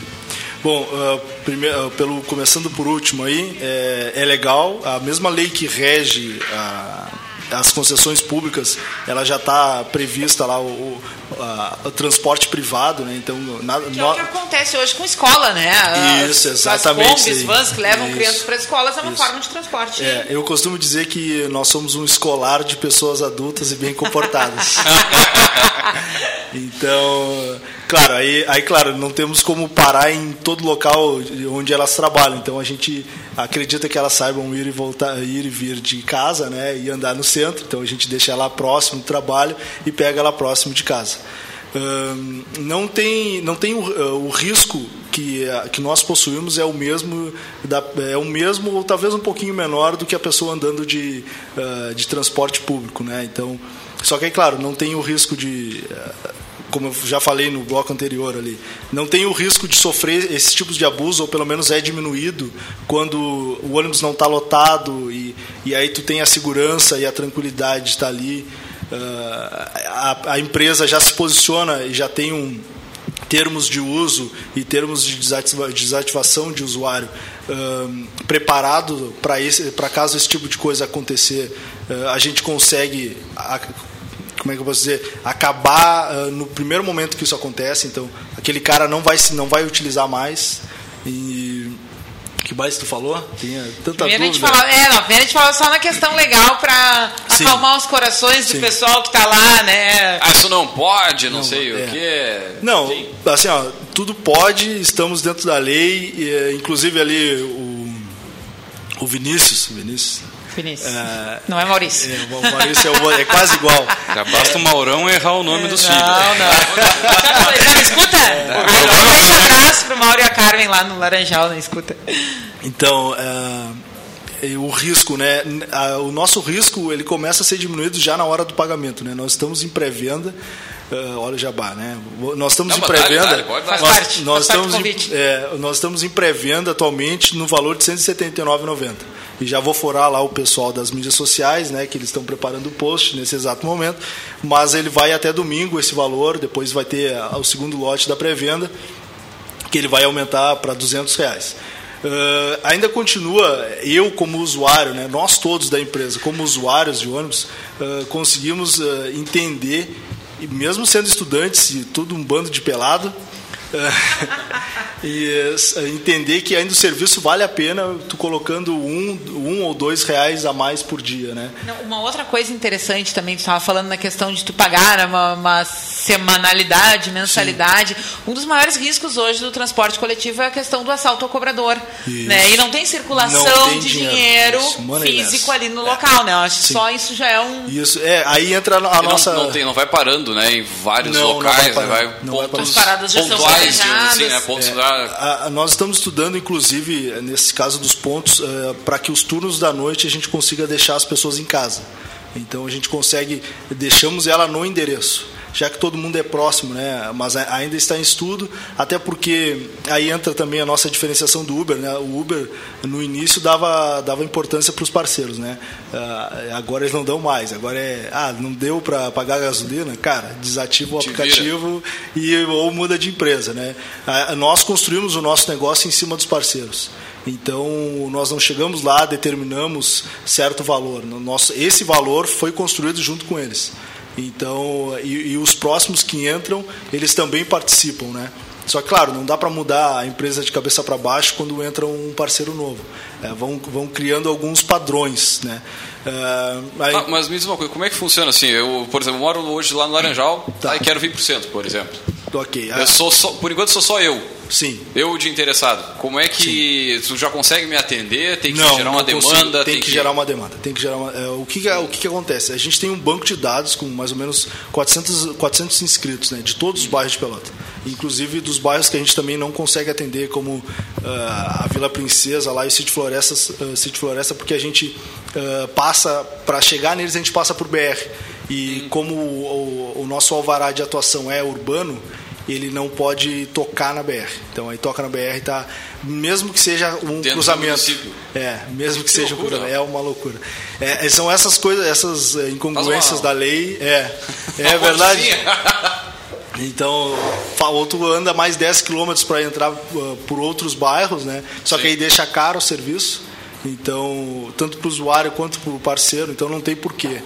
Bom, uh, primeiro, uh, pelo, começando por último aí, é, é legal, a mesma lei que rege a, as concessões públicas, ela já está prevista lá o, o, a- o transporte privado, né? Então, Que é o que acontece hoje com escola, né? Isso, exatamente, As sim. vans que levam Isso. crianças para escolas é uma Isso. forma de transporte. É, eu costumo dizer que nós somos um escolar de pessoas adultas e bem comportadas. então, claro, aí, aí claro, não temos como parar em todo local onde elas trabalham. Então a gente acredita que elas saibam ir e voltar, ir e vir de casa, né, e andar no centro. Então a gente deixa ela próximo do trabalho e pega ela próximo de casa. Não tem não tem o, o risco que, que nós possuímos é o mesmo é o mesmo ou talvez um pouquinho menor do que a pessoa andando de, ah, de transporte público né então só que é claro não tem o risco de ah, como eu já falei no bloco anterior ali não tem o risco de sofrer esses tipos de abuso ou pelo menos é diminuído quando o ônibus não está lotado e, e aí tu tem a segurança e a tranquilidade de estar ali. Ah, a, a empresa já se posiciona e já tem um termos de uso e termos de desativa- desativação de usuário ahn, preparado para caso esse tipo de coisa acontecer ah, a gente consegue a- como é que eu posso dizer acabar ah, no primeiro momento que isso acontece então aquele cara não vai se não vai utilizar mais e que mais tu falou tinha tanta Primeiro a gente dúvida fala, é, não, primeiro a gente fala só na questão legal para Sim. acalmar os corações do Sim. pessoal que está lá, né? Ah, isso não pode, não, Não, sei é. o quê. Não, Enfim. assim, ó, tudo pode, estamos dentro da lei, e, eh, inclusive ali o, o Vinícius, Vinícius, Vinícius. É, Não é Maurício. é, o Maurício é, o- é quase igual. Já basta o Maurão errar o nome dos filhos. Não, não. Escuta? Agora um abraço pro Mauro e a Carmen lá no Laranjal, não escuta. Então, é, e o risco, né? O nosso risco ele começa a ser diminuído já na hora do pagamento, né? Nós estamos em pré-venda. É, olha o jabá, né? Nós estamos Não, em pré-venda. Nós, parte, nós estamos em, é, nós estamos em pré-venda atualmente no valor de R$ 179,90. E já vou forar lá o pessoal das mídias sociais, né? Que eles estão preparando o post nesse exato momento. Mas ele vai até domingo esse valor. Depois vai ter ah, o segundo lote da pré-venda que ele vai aumentar para 200 reais. Uh, ainda continua, eu como usuário, né, nós todos da empresa, como usuários de ônibus, uh, conseguimos uh, entender, e mesmo sendo estudantes e tudo um bando de pelado, e uh, entender que ainda o serviço vale a pena tu colocando um, um ou dois reais a mais por dia. Né? Não, Uma outra coisa interessante também, tu estava falando na questão de tu pagar uma, uma semanalidade, mensalidade. Um dos maiores riscos hoje do transporte coletivo é a questão do assalto ao cobrador. Isso. Né? E não tem circulação Não tem de dinheiro. dinheiro, físico ali no local. Né? Eu acho que Sim. só isso já é um. Isso, é, aí entra a E não, nossa... não, tem, não vai parando, né? Em vários Não, não locais, vai né? parando, vai não vai pontos paradas pontuais, assim, né? planejadas. Pontos É, da- a- a- nós estamos estudando, inclusive, nesse caso dos pontos, para que os turnos da noite a gente consiga deixar as pessoas em casa. Então a gente consegue, deixamos ela no endereço, já que todo mundo é próximo, né? Mas ainda está em estudo, até porque aí entra também a nossa diferenciação do Uber, né? O Uber no início dava, dava importância para os parceiros, né? Ah, agora eles não dão mais, agora é, ah, não deu para pagar a gasolina, cara, desativa o Te vira. aplicativo e ou muda de empresa, né? Ah, Nós construímos o nosso negócio em cima dos parceiros. Então nós não chegamos lá, determinamos certo valor. No Nosso, esse valor foi construído junto com eles. Então e, e os próximos que entram, eles também participam, né? Só que, claro, não dá para mudar a empresa de cabeça para baixo quando entra um parceiro novo. É, vão, vão criando alguns padrões, né? É, aí... ah, mas me diz uma coisa, como é que funciona assim? Eu, por exemplo, moro hoje lá no Laranjal tá. e quero 20%, por exemplo. Ok. Eu sou só, por enquanto sou só eu. Sim. Eu de interessado. Como é que Sim. tu já consegue me atender? Tem que não, gerar uma demanda? Tem, tem que, que, gerar uma demanda. Tem que gerar uma, é, o que o que, que, acontece? A gente tem um banco de dados com mais ou menos 400, 400 inscritos, né, de todos os bairros de Pelota. Inclusive dos bairros que a gente também não consegue atender, como uh, a Vila Princesa lá e o City Floresta, uh, City Floresta porque a gente uh, passa, para chegar neles a gente passa por BR. E como o, o, o nosso alvará de atuação é urbano, ele não pode tocar na BR. Então aí toca na BR tá mesmo que seja um Dentro cruzamento. É, mesmo que, que seja loucura. um cruzamento, é uma loucura. É, são essas coisas, essas eh, incongruências da lei, é, é verdade. Então, outro anda mais 10 quilômetros para entrar uh, por outros bairros, né? Só Sim. que aí deixa caro o serviço. Então, tanto para o usuário quanto para o parceiro, então não tem porquê.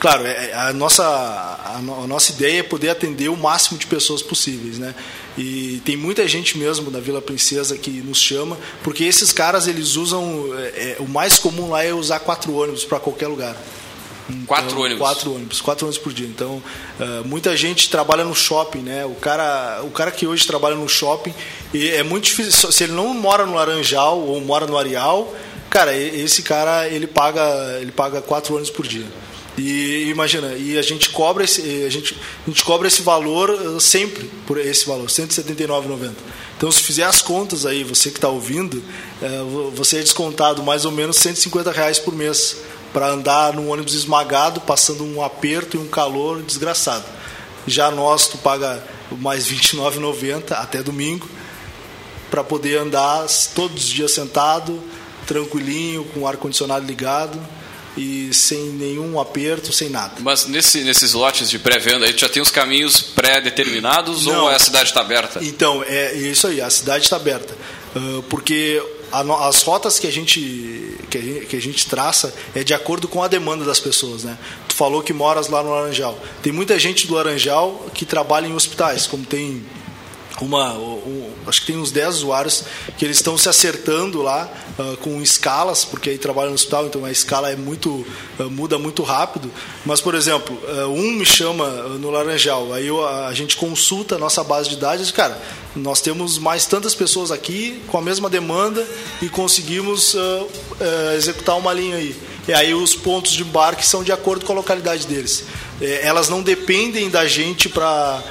Claro, é, a nossa, a, nossa ideia é poder atender o máximo de pessoas possíveis, né? E tem muita gente mesmo da Vila Princesa que nos chama, porque esses caras eles usam, é, é, o mais comum lá é usar quatro ônibus para qualquer lugar. Então, quatro ônibus. Quatro ônibus, quatro ônibus por dia. Então, uh, muita gente trabalha no shopping, né? O cara, o cara que hoje trabalha no shopping, é muito difícil. Se ele não mora no Laranjal ou mora no Areal, cara, esse cara ele paga, ele paga quatro ônibus por dia. E imagina, e a gente cobra esse, a gente, a gente cobra esse valor uh, sempre por esse valor, R$ 179,90. Então, se fizer as contas aí, você que está ouvindo, uh, você é descontado mais ou menos 150 reais por mês para andar num ônibus esmagado, passando um aperto e um calor desgraçado. Já nós, tu paga mais R$ 29,90 até domingo, para poder andar todos os dias sentado, tranquilinho, com o ar-condicionado ligado e sem nenhum aperto, sem nada. Mas nesse, nesses lotes de pré-venda aí já tem os caminhos pré-determinados ou a cidade está aberta? Então, é isso aí, a cidade está aberta. Uh, porque as rotas que a, gente, que a gente que a gente traça é de acordo com a demanda das pessoas, né? Tu falou que moras lá no Laranjal. Tem muita gente do Laranjal que trabalha em hospitais, como tem uma, um, acho que tem uns 10 usuários que eles estão se acertando lá uh, com escalas, porque aí trabalham no hospital, então a escala é muito uh, muda muito rápido. Mas, por exemplo, uh, um me chama no Laranjal, aí eu, a gente consulta a nossa base de dados e diz, cara, nós temos mais tantas pessoas aqui com a mesma demanda e conseguimos executar uma linha aí. E aí os pontos de embarque são de acordo com a localidade deles. É, elas não dependem da gente para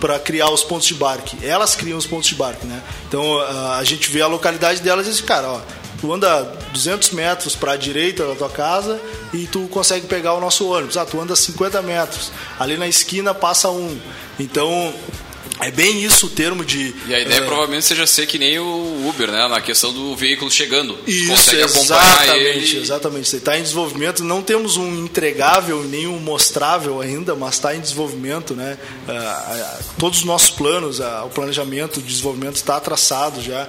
para criar os pontos de barque. Elas criam os pontos de barque, né? Então a gente vê a localidade delas e diz, cara, ó, tu anda 200 metros para a direita da tua casa e tu consegue pegar o nosso ônibus. Ah, tu anda 50 metros. Ali na esquina passa um. Então é bem isso o termo de. E a ideia é, provavelmente seja ser que nem o Uber, né? Na questão do veículo chegando. Isso, exatamente, ele... exatamente. Você está em desenvolvimento. Não temos um entregável nem um mostrável ainda, mas está em desenvolvimento, né? Uh, todos os nossos planos, uh, o planejamento de desenvolvimento está traçado já,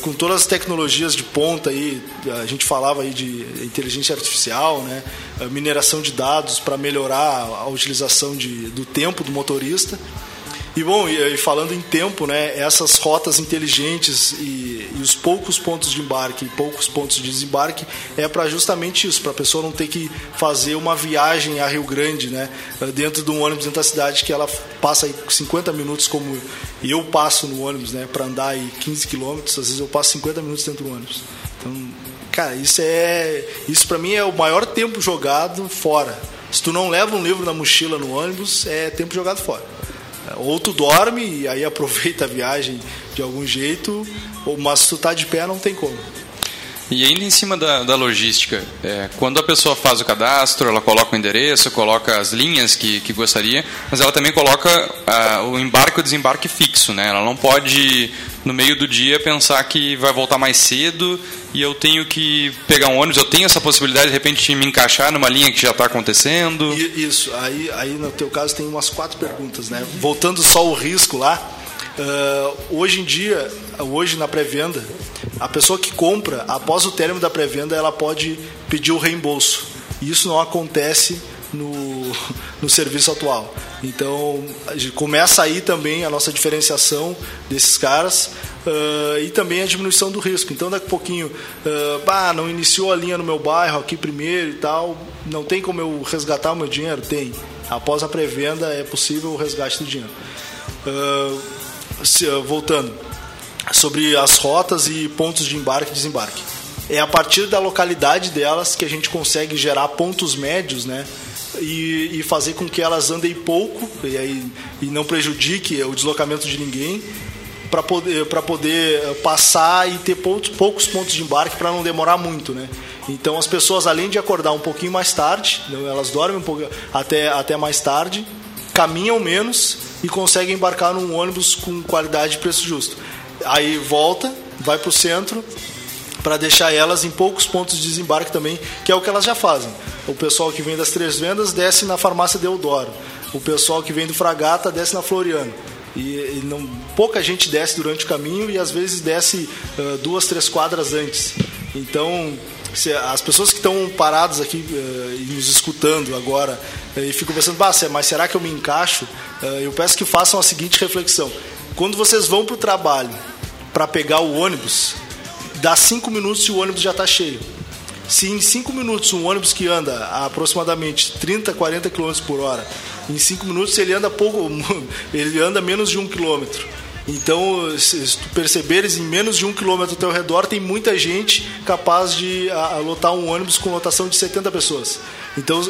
com todas as tecnologias de ponta aí. A gente falava aí de inteligência artificial, né? mineração de dados para melhorar a utilização de, do tempo do motorista. E bom, e, falando em tempo, né, essas rotas inteligentes e, e, os poucos pontos de embarque e poucos pontos de desembarque é para justamente isso, para a pessoa não ter que fazer uma viagem a Rio Grande, né, dentro de um ônibus dentro da cidade que ela passa aí 50 minutos como eu passo no ônibus, né, para andar aí 15 quilômetros, às vezes eu passo 50 minutos dentro do ônibus. Então, cara, isso é, isso para mim é o maior tempo jogado fora. Se tu não leva um livro na mochila no ônibus, é tempo jogado fora. Ou tu dorme e aí aproveita a viagem de algum jeito, mas se tu tá de pé não tem como. E ainda em cima da, da logística, é, quando a pessoa faz o cadastro, ela coloca o endereço, coloca as linhas que, que gostaria, mas ela também coloca o embarque ou desembarque fixo, né? Ela não pode, no meio do dia, pensar que vai voltar mais cedo e eu tenho que pegar um ônibus, eu tenho essa possibilidade de repente me encaixar numa linha que já está acontecendo? Isso, aí, aí no teu caso tem umas quatro perguntas, né? Voltando só o risco lá, Uh, hoje em dia, hoje na pré-venda, a pessoa que compra, após o término da pré-venda, ela pode pedir o reembolso. Isso não acontece no, no serviço atual. Então, começa aí também a nossa diferenciação desses caras uh, e também a diminuição do risco. Então, daqui a pouquinho, uh, bah, não iniciou a linha no meu bairro aqui primeiro e tal, não tem como eu resgatar o meu dinheiro? Tem. Após a pré-venda é possível o resgate do dinheiro. Uh, se, voltando, sobre as rotas e pontos de embarque e desembarque. É a partir da localidade delas que a gente consegue gerar pontos médios, né? E, e fazer com que elas andem pouco e, aí, e não prejudique o deslocamento de ninguém para poder, poder passar e ter poucos, poucos pontos de embarque para não demorar muito, né? Então as pessoas além de acordar um pouquinho mais tarde, elas dormem um pouco até, até mais tarde, caminham menos e conseguem embarcar num ônibus com qualidade e preço justo. Aí volta, vai para o centro para deixar elas em poucos pontos de desembarque também, que é o que elas já fazem. O pessoal que vem das Três Vendas desce na farmácia Deodoro. O pessoal que vem do Fragata desce na Floriano. E, e não, pouca gente desce durante o caminho e às vezes desce uh, duas, três quadras antes. Então, se, as pessoas que estão paradas aqui uh, e nos escutando agora uh, e ficam pensando, mas será que eu me encaixo? eu peço que façam a seguinte reflexão. Quando vocês vão para o trabalho para pegar o ônibus, dá cinco minutos e o ônibus já está cheio. Se em cinco minutos um ônibus que anda a aproximadamente 30, 40 km por hora, em cinco minutos ele anda pouco, ele anda menos de um quilômetro. Então, se tu perceberes, em menos de um quilômetro ao teu redor tem muita gente capaz de a, a lotar um ônibus com lotação de 70 pessoas. Então,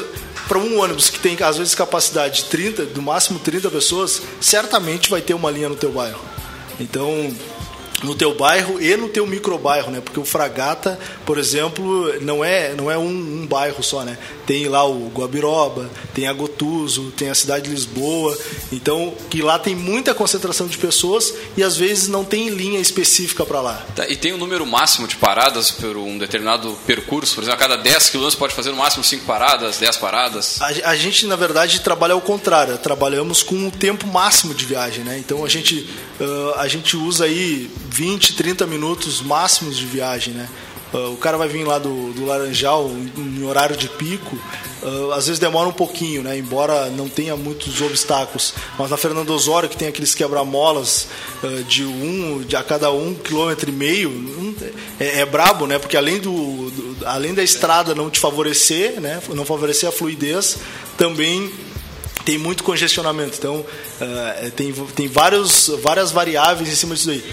para um ônibus que tem às vezes capacidade de 30, do máximo 30 pessoas, certamente vai ter uma linha no teu bairro. Então, no teu bairro e no teu microbairro, né? Porque o Fragata, por exemplo, não é não é um, um, bairro só, né? Tem lá o Guabiroba, tem a Gotuso, tem a cidade de Lisboa, então que lá tem muita concentração de pessoas e às vezes não tem linha específica para lá. Tá, e tem um número máximo de paradas por um determinado percurso, por exemplo, a cada 10 quilômetros pode fazer no máximo 5 paradas, 10 paradas? A, a, gente na verdade trabalha ao contrário, trabalhamos com o tempo máximo de viagem, né? Então a gente uh, a gente usa aí 20, 30 minutos máximos de viagem, né? Uh, o cara vai vir lá do, do Laranjal em horário de pico, uh, às vezes demora um pouquinho, né? embora não tenha muitos obstáculos. Mas na Fernando Osório, que tem aqueles quebra-molas uh, de um de a cada um quilômetro e meio, um, é, é, brabo, né? Porque além, do, do, além da estrada não te favorecer, né? não favorecer a fluidez, também tem muito congestionamento. Então, tem, tem vários, várias variáveis em cima disso aí.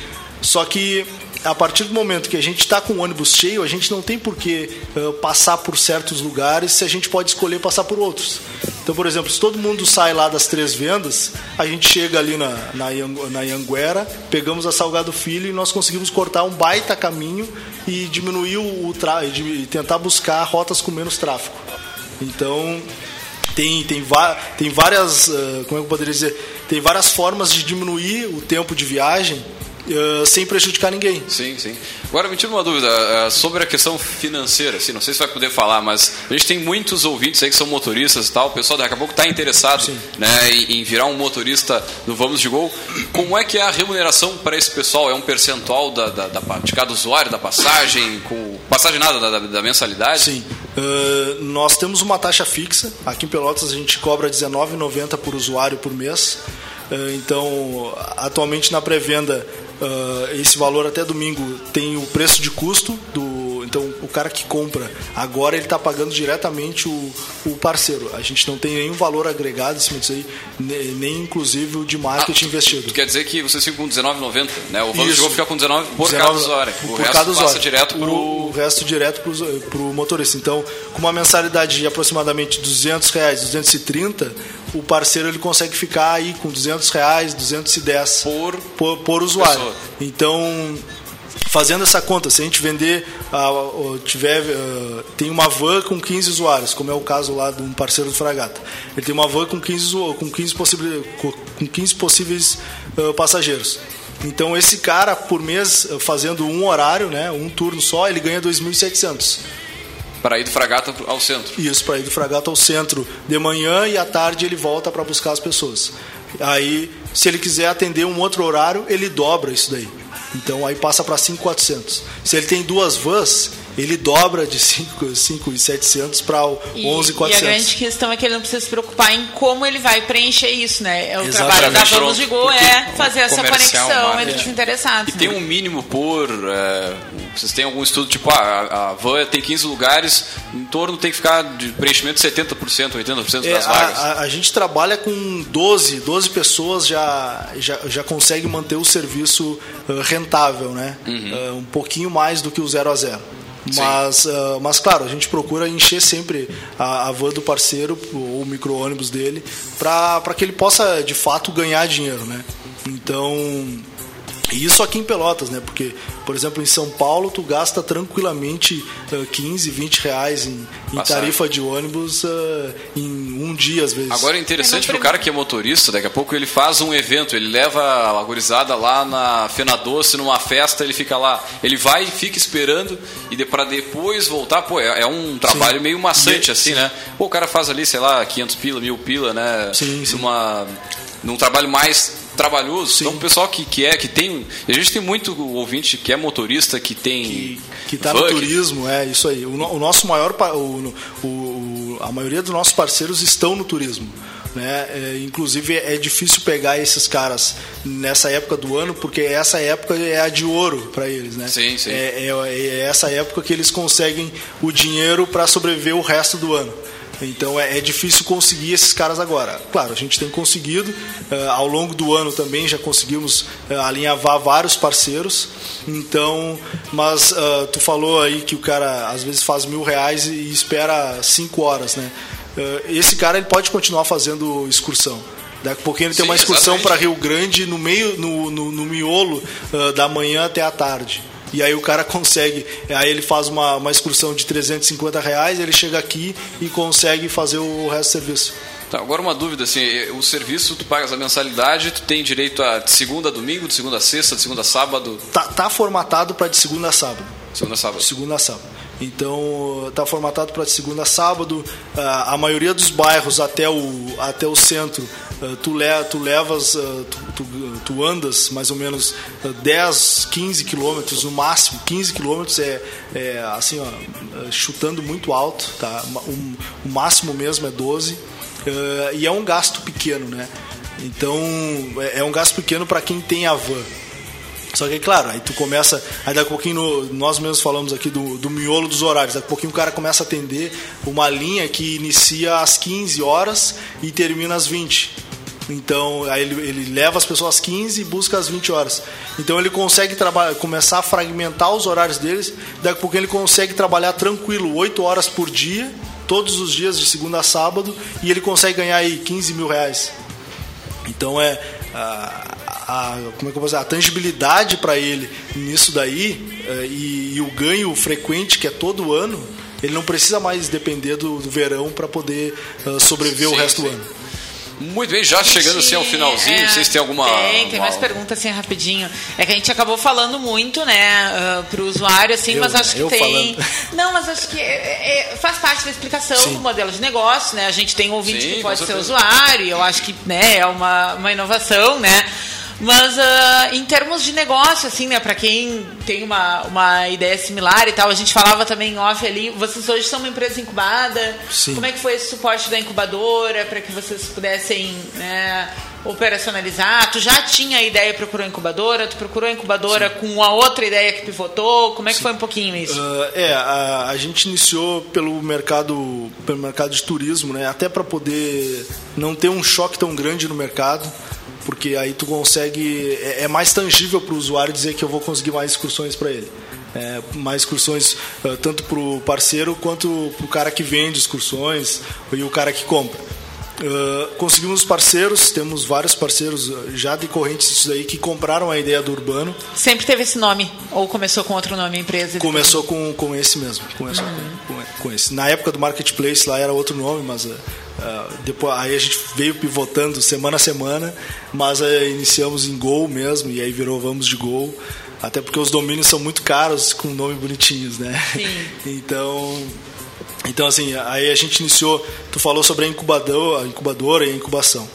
Só que a partir do momento que a gente está com o ônibus cheio, a gente não tem por que uh, passar por certos lugares se a gente pode escolher passar por outros. Então, por exemplo, se todo mundo sai lá das três vendas, a gente chega ali na, na, na Ianguera, pegamos a Salgado Filho e nós conseguimos cortar um baita caminho e diminuir o, o e tentar buscar rotas com menos tráfego. Então, tem, tem, tem várias, como é eu poderia dizer, tem várias formas de diminuir o tempo de viagem uh, sem prejudicar ninguém. Sim, sim. Agora me tira uma dúvida uh, sobre a questão financeira. Assim, não sei se vai poder falar, mas a gente tem muitos ouvintes aí que são motoristas e tal. O pessoal daqui a pouco está interessado né, em, em, virar um motorista do Vamos de Gol. Como é que é a remuneração para esse pessoal? É um percentual da, da, da, de cada usuário, da passagem? Com, passagem nada, da, da mensalidade? Sim. Uh, nós temos uma taxa fixa. Aqui em Pelotas a gente cobra R$19,90 por usuário por mês. Então, atualmente na pré-venda Uh, esse valor até domingo tem o preço de custo do então o cara que compra agora ele está pagando diretamente o, o parceiro a gente não tem nenhum valor agregado em cima disso aí nem, nem inclusive o de marketing ah, investido quer dizer que vocês ficam com 19,90 né o valor chegou a ficar com 19 por 19, cada usuário o por resto cada usuário. passa direto pro o, o resto direto para o motorista então com uma mensalidade de aproximadamente 200 reais 230 o parceiro ele consegue ficar aí com 200 reais, 210 por, por, por usuário. Pessoa. Então, fazendo essa conta, se a gente vender, uh, tiver, uh, tem uma van com 15 usuários, como é o caso lá de um parceiro do Fragata. Ele tem uma van com 15, com 15, possíveis, com 15 possíveis uh, passageiros. Então esse cara por mês fazendo um horário, né, um turno só, ele ganha 2.700 para ir do Fragata ao centro. Isso, para ir do Fragata ao centro de manhã e à tarde ele volta para buscar as pessoas. Aí, se ele quiser atender um outro horário, ele dobra isso daí. Então aí passa para 5,400. Se ele tem duas vans, ele dobra de 5,700 para 11,400. E a grande questão é que ele não precisa se preocupar em como ele vai preencher isso, né? É o Exatamente. trabalho da Vamos de Gol é fazer essa conexão marketing. entre os interessados. E tem né? um mínimo por. é, vocês têm algum estudo, tipo, ah, a, a van tem 15 lugares, em torno tem que ficar de preenchimento de 70%, 80% É, das a, vagas. a- a gente trabalha com 12, 12 pessoas já, já, já consegue manter o serviço eh, rentável, né? Eh, um pouquinho mais do que o zero a zero. Mas, eh, mas claro, a gente procura encher sempre a, a van do parceiro ou o micro-ônibus dele para que ele possa de fato ganhar dinheiro, né? Então, e isso aqui em Pelotas, né? Porque, por exemplo, em São Paulo, tu gasta tranquilamente eh, 15, 20 reais em, em tarifa de ônibus eh, em um dia, às vezes. Agora é interessante pro cara que é motorista, daqui a pouco ele faz um evento, ele leva a gurizada lá na Fena Doce, numa festa, ele fica lá. Ele vai e fica esperando e de, pra depois voltar, pô, é, é um trabalho meio maçante, E- assim, né? Pô, o cara faz ali, sei lá, 500 pila, mil pila, né? Sim, sim. Numa, num trabalho mais trabalhoso. Então o pessoal que, que é, que tem. A gente tem muito ouvinte que é motorista, que tem. que, que tá van, no turismo, é isso aí. O, o nosso maior, o- o- a maioria dos nossos parceiros estão no turismo. Né? É, inclusive é difícil pegar esses caras nessa época do ano, porque essa época é a de ouro para eles, né? Sim, sim. É, é- é essa época que eles conseguem o dinheiro para sobreviver o resto do ano. Então é, é difícil conseguir esses caras agora. Claro, a gente tem conseguido. eh, ao longo do ano também já conseguimos eh, alinhavar vários parceiros. Então, mas ah, tu falou aí que o cara às vezes faz mil reais e espera cinco horas, né? Esse cara ele pode continuar fazendo excursão. Daqui a pouquinho ele tem Sim, uma excursão para Rio Grande no meio, no, no, no miolo da manhã até a tarde. E aí o cara consegue, aí ele faz uma, uma excursão de 350 reais, ele chega aqui e consegue fazer o resto do serviço. Tá, agora uma dúvida, assim, eh, o serviço, tu pagas a mensalidade, tu tem direito a de segunda a domingo, de segunda a sexta, de segunda a sábado, Tá, tá formatado para de segunda a sábado. segunda a sábado. Segunda a sábado. Então tá formatado para de segunda a sábado. Ah, a maioria dos bairros até o, até o centro, tu, le, tu levas, ah, tu, tu, tu andas mais ou menos ah, 10, 15 quilômetros no máximo. 15 quilômetros é, é assim, ó, chutando muito alto. Tá? Um- o máximo mesmo é 12. Ah, e é um gasto pequeno, né? Então é, é um gasto pequeno para quem tem a van. Só que, claro, aí tu começa. Aí daqui a pouquinho, nós mesmos falamos aqui do, do miolo dos horários. Daqui a pouquinho o cara começa a atender uma linha que inicia às 15 horas e termina às 20. Então, aí ele, ele leva as pessoas às 15 e busca às 20 horas. Então, ele consegue trabalhar, começar a fragmentar os horários deles. Daqui a pouquinho, ele consegue trabalhar tranquilo, 8 horas por dia, todos os dias, de segunda a sábado, e ele consegue ganhar aí 15 mil reais. Então é a, a- como é que eu vou dizer, a tangibilidade para ele nisso daí eh, e, e o ganho frequente que é todo ano, ele não precisa mais depender do, do verão para poder eh, sobreviver o Sim, resto sim. do ano. Muito bem, já chegando assim ao finalzinho, É, vocês têm alguma. Tem, tem uma- mais perguntas assim rapidinho. É que a gente acabou falando muito, né, uh, pro usuário, assim, Eu, mas acho que Eu tem. falando. Não, mas acho que é- é- faz parte da explicação Sim. do modelo de negócio, né? A gente tem um ouvinte Sim, que pode ser usuário, e eu acho que né, é uma, uma inovação, né? Mas ah, em termos de negócio, assim, né, para quem tem uma, uma ideia similar e tal, a gente falava também em off ali, vocês hoje são uma empresa incubada. Sim. Como é que foi esse suporte da incubadora para que vocês pudessem né, operacionalizar? Tu já tinha a ideia e procurou a incubadora? Tu procurou a incubadora com a outra ideia que pivotou? Como é que foi um pouquinho isso? Ah, é, a, a gente iniciou pelo mercado, pelo mercado de turismo, né? Até para poder não ter um choque tão grande no mercado, porque aí tu consegue é, é mais tangível para o usuário dizer que eu vou conseguir mais excursões para ele. É, mais excursões ah, tanto para o parceiro quanto para o cara que vende excursões e o cara que compra. Uh, conseguimos parceiros, temos vários parceiros uh, já decorrentes disso daí que compraram a ideia do Urbano. Sempre teve esse nome? Ou começou com outro nome a empresa? Começou com, com esse mesmo. Começou com, com esse. Na época do Marketplace lá era outro nome, mas uh, uh, depois, aí a gente veio pivotando semana a semana, mas iniciamos em Gol mesmo, e aí virou Vamos de Gol. Até porque os domínios são muito caros com nome bonitinhos, né? Sim. então. Então, assim, aí a gente iniciou. Tu falou sobre a incubadora, a incubadora e a incubação.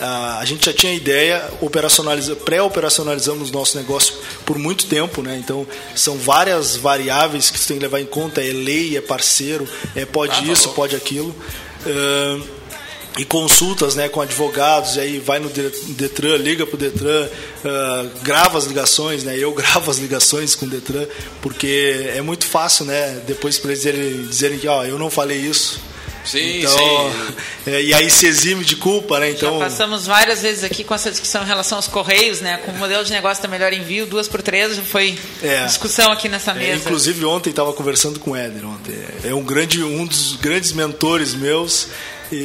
a, a gente já tinha ideia, operacionaliza, pré-operacionalizamos nosso negócio por muito tempo, né? Então são várias variáveis que você tem que levar em conta, é lei, é parceiro, é pode Ah, tá isso, louco. pode aquilo. Ahn, e consultas né, com advogados, e aí vai no De- Detran, liga pro Detran, ah, grava as ligações, né? Eu gravo as ligações com o Detran, porque é muito fácil, né? Depois para eles dizerem, dizerem que ó, eu não falei isso. Sim, então, sim. é, e aí se exime de culpa, né? Então, Já passamos várias vezes aqui com essa discussão em relação aos correios, né? Com o modelo de negócio da melhor envio, duas por três, já foi É. discussão aqui nessa É, mesa. inclusive ontem estava conversando com o Éder ontem. É um grande, um dos grandes mentores meus e,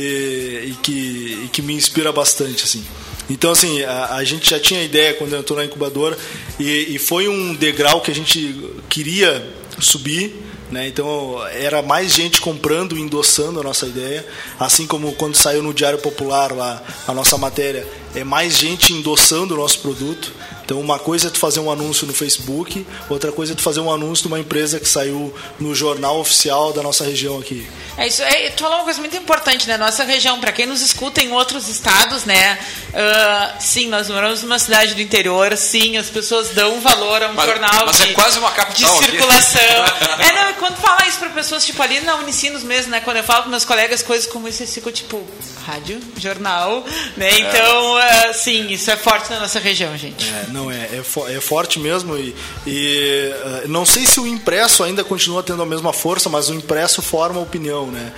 e que, e que me inspira bastante assim. Então assim a, a gente já tinha ideia quando entrou na incubadora e, e foi um degrau que a gente queria subir. Né? Então era mais gente comprando e endossando a nossa ideia, assim como quando saiu no Diário Popular lá a nossa matéria, é mais gente endossando o nosso produto. Então uma coisa é tu fazer um anúncio no Facebook, outra coisa é tu fazer um anúncio de uma empresa que saiu no jornal oficial da nossa região aqui. É isso. É, tu falou uma coisa muito importante, né? Nossa região, para quem nos escuta em outros estados, né? ah, sim, nós moramos numa cidade do interior, sim, as pessoas dão valor a um Mas- jornal mas é de, quase uma de capital aqui. circulação. é, não, e quando fala isso para pessoas, tipo, ali na Unicinos mesmo, né? Quando eu falo com meus colegas coisas como isso, eles ficam tipo, rádio, jornal, né? Então, ah, sim, isso é forte na nossa região, gente. É, não é, é, fo- é forte mesmo e, e, eh, não sei se o impresso ainda continua tendo a mesma força, mas o impresso forma opinião, né?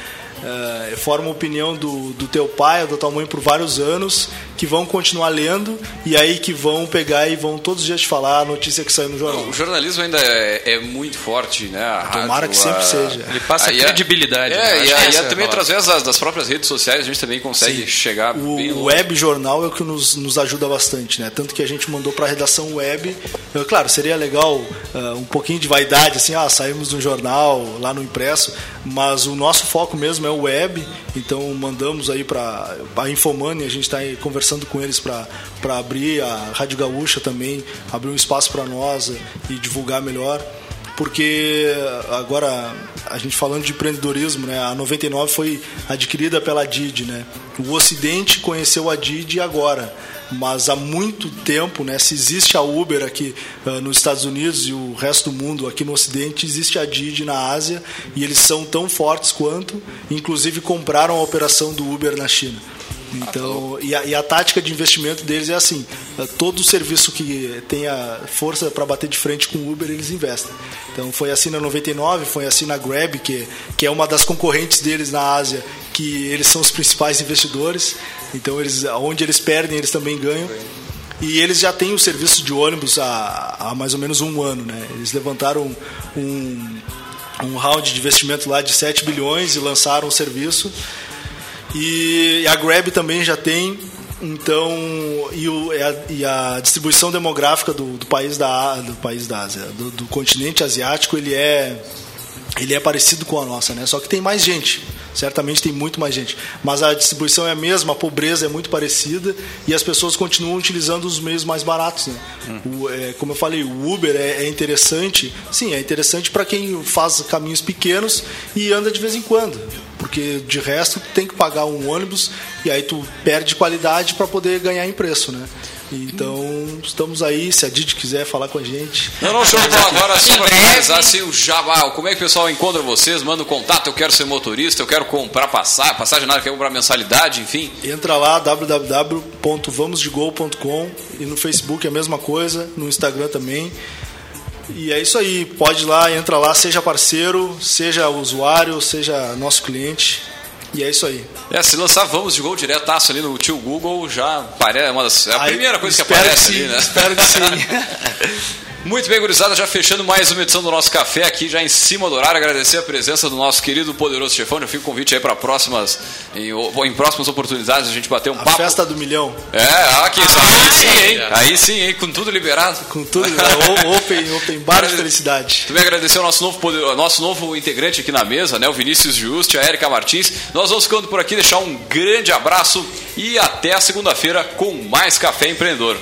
Eh, forma opinião do, do teu pai ou da tua mãe por vários anos que vão continuar lendo e aí que vão pegar e vão todos os dias te falar a notícia que saiu no jornal. O jornalismo ainda é, é muito forte, né? A Tomara rádio, que sempre a- seja. Ele passa Aí é- credibilidade. né? É, Acho e, aí é a também palavra. através das, das próprias redes sociais a gente também consegue Sim. chegar O bem longe. web jornal é o que nos, nos ajuda bastante, né? Tanto que a gente mandou para a redação web. Eh, Claro, seria legal ah, um pouquinho de vaidade, assim, ah, saímos de um jornal lá no impresso, mas o nosso foco mesmo é o web. Então mandamos aí para a Infomani, a gente está conversando com eles para abrir a Rádio Gaúcha também, abrir um espaço para nós eh, e divulgar melhor porque agora a gente falando de empreendedorismo, né, a 99 foi adquirida pela Didi, né? O Ocidente conheceu a Didi agora, mas há muito tempo, né, se existe a Uber aqui ah, nos Estados Unidos e o resto do mundo aqui no Ocidente, existe a Didi na Ásia e eles são tão fortes quanto, inclusive compraram a operação do Uber na China. Então, e a, e a tática de investimento deles é assim: eh, todo serviço que tenha força para bater de frente com o Uber, eles investem. Então, foi assim na 99, foi assim na Grab, que, que é uma das concorrentes deles na Ásia, que eles são os principais investidores. Então, eles, onde eles perdem, eles também ganham. E eles já têm o serviço de ônibus há, há mais ou menos um ano. Né? Eles levantaram um, um round de investimento lá de 7 bilhões e lançaram o serviço. E a Grab também já tem. Então, e, o- e a, e a distribuição demográfica do, do país da do país da Ásia, do, do continente asiático, ele é ele é parecido com a nossa, né? Só que tem mais gente. Certamente tem muito mais gente. Mas a distribuição é a mesma, a pobreza é muito parecida e as pessoas continuam utilizando os meios mais baratos, né? O, é, como eu falei, o Uber é, é interessante. Sim, é interessante para quem faz caminhos pequenos e anda de vez em quando. Porque de resto tu tem que pagar um ônibus e aí tu perde qualidade para poder ganhar em preço, né? Então, estamos aí, se a Didi quiser falar com a gente. Não, não, show de bola. Agora, só para finalizar, assim, o Jabá, como é que o pessoal encontra vocês? Manda um contato, eu quero ser motorista, eu quero comprar passagem, passagem nada, eu quero comprar mensalidade, enfim. Entra lá, www.vamosdegol.com e no Facebook é a mesma coisa, no Instagram também. E é isso aí, pode ir lá, entra lá, seja parceiro, seja usuário, seja nosso cliente. E é isso aí. É, se lançar Vamos de Gol diretaço ali no tio Google, já aparece, é uma das, é a Aí, primeira coisa que aparece que sim, ali, né? espero que sim. Muito bem, gurizada, já fechando mais uma edição do nosso café aqui, já em cima do horário. Agradecer a presença do nosso querido poderoso chefão. Já fica o convite aí para próximas, em, em próximas oportunidades a gente bater um A papo. festa do milhão. É, aqui, aí sim, hein? Aí sim, hein? Com tudo liberado. Com tudo, o- open, open bar de felicidade. Também agradecer ao nosso novo, poder- nosso novo integrante aqui na mesa, né? O Vinícius Juste, a Erika Martins. Nós vamos ficando por aqui, deixar um grande abraço e até a segunda-feira com mais Café Empreendedor.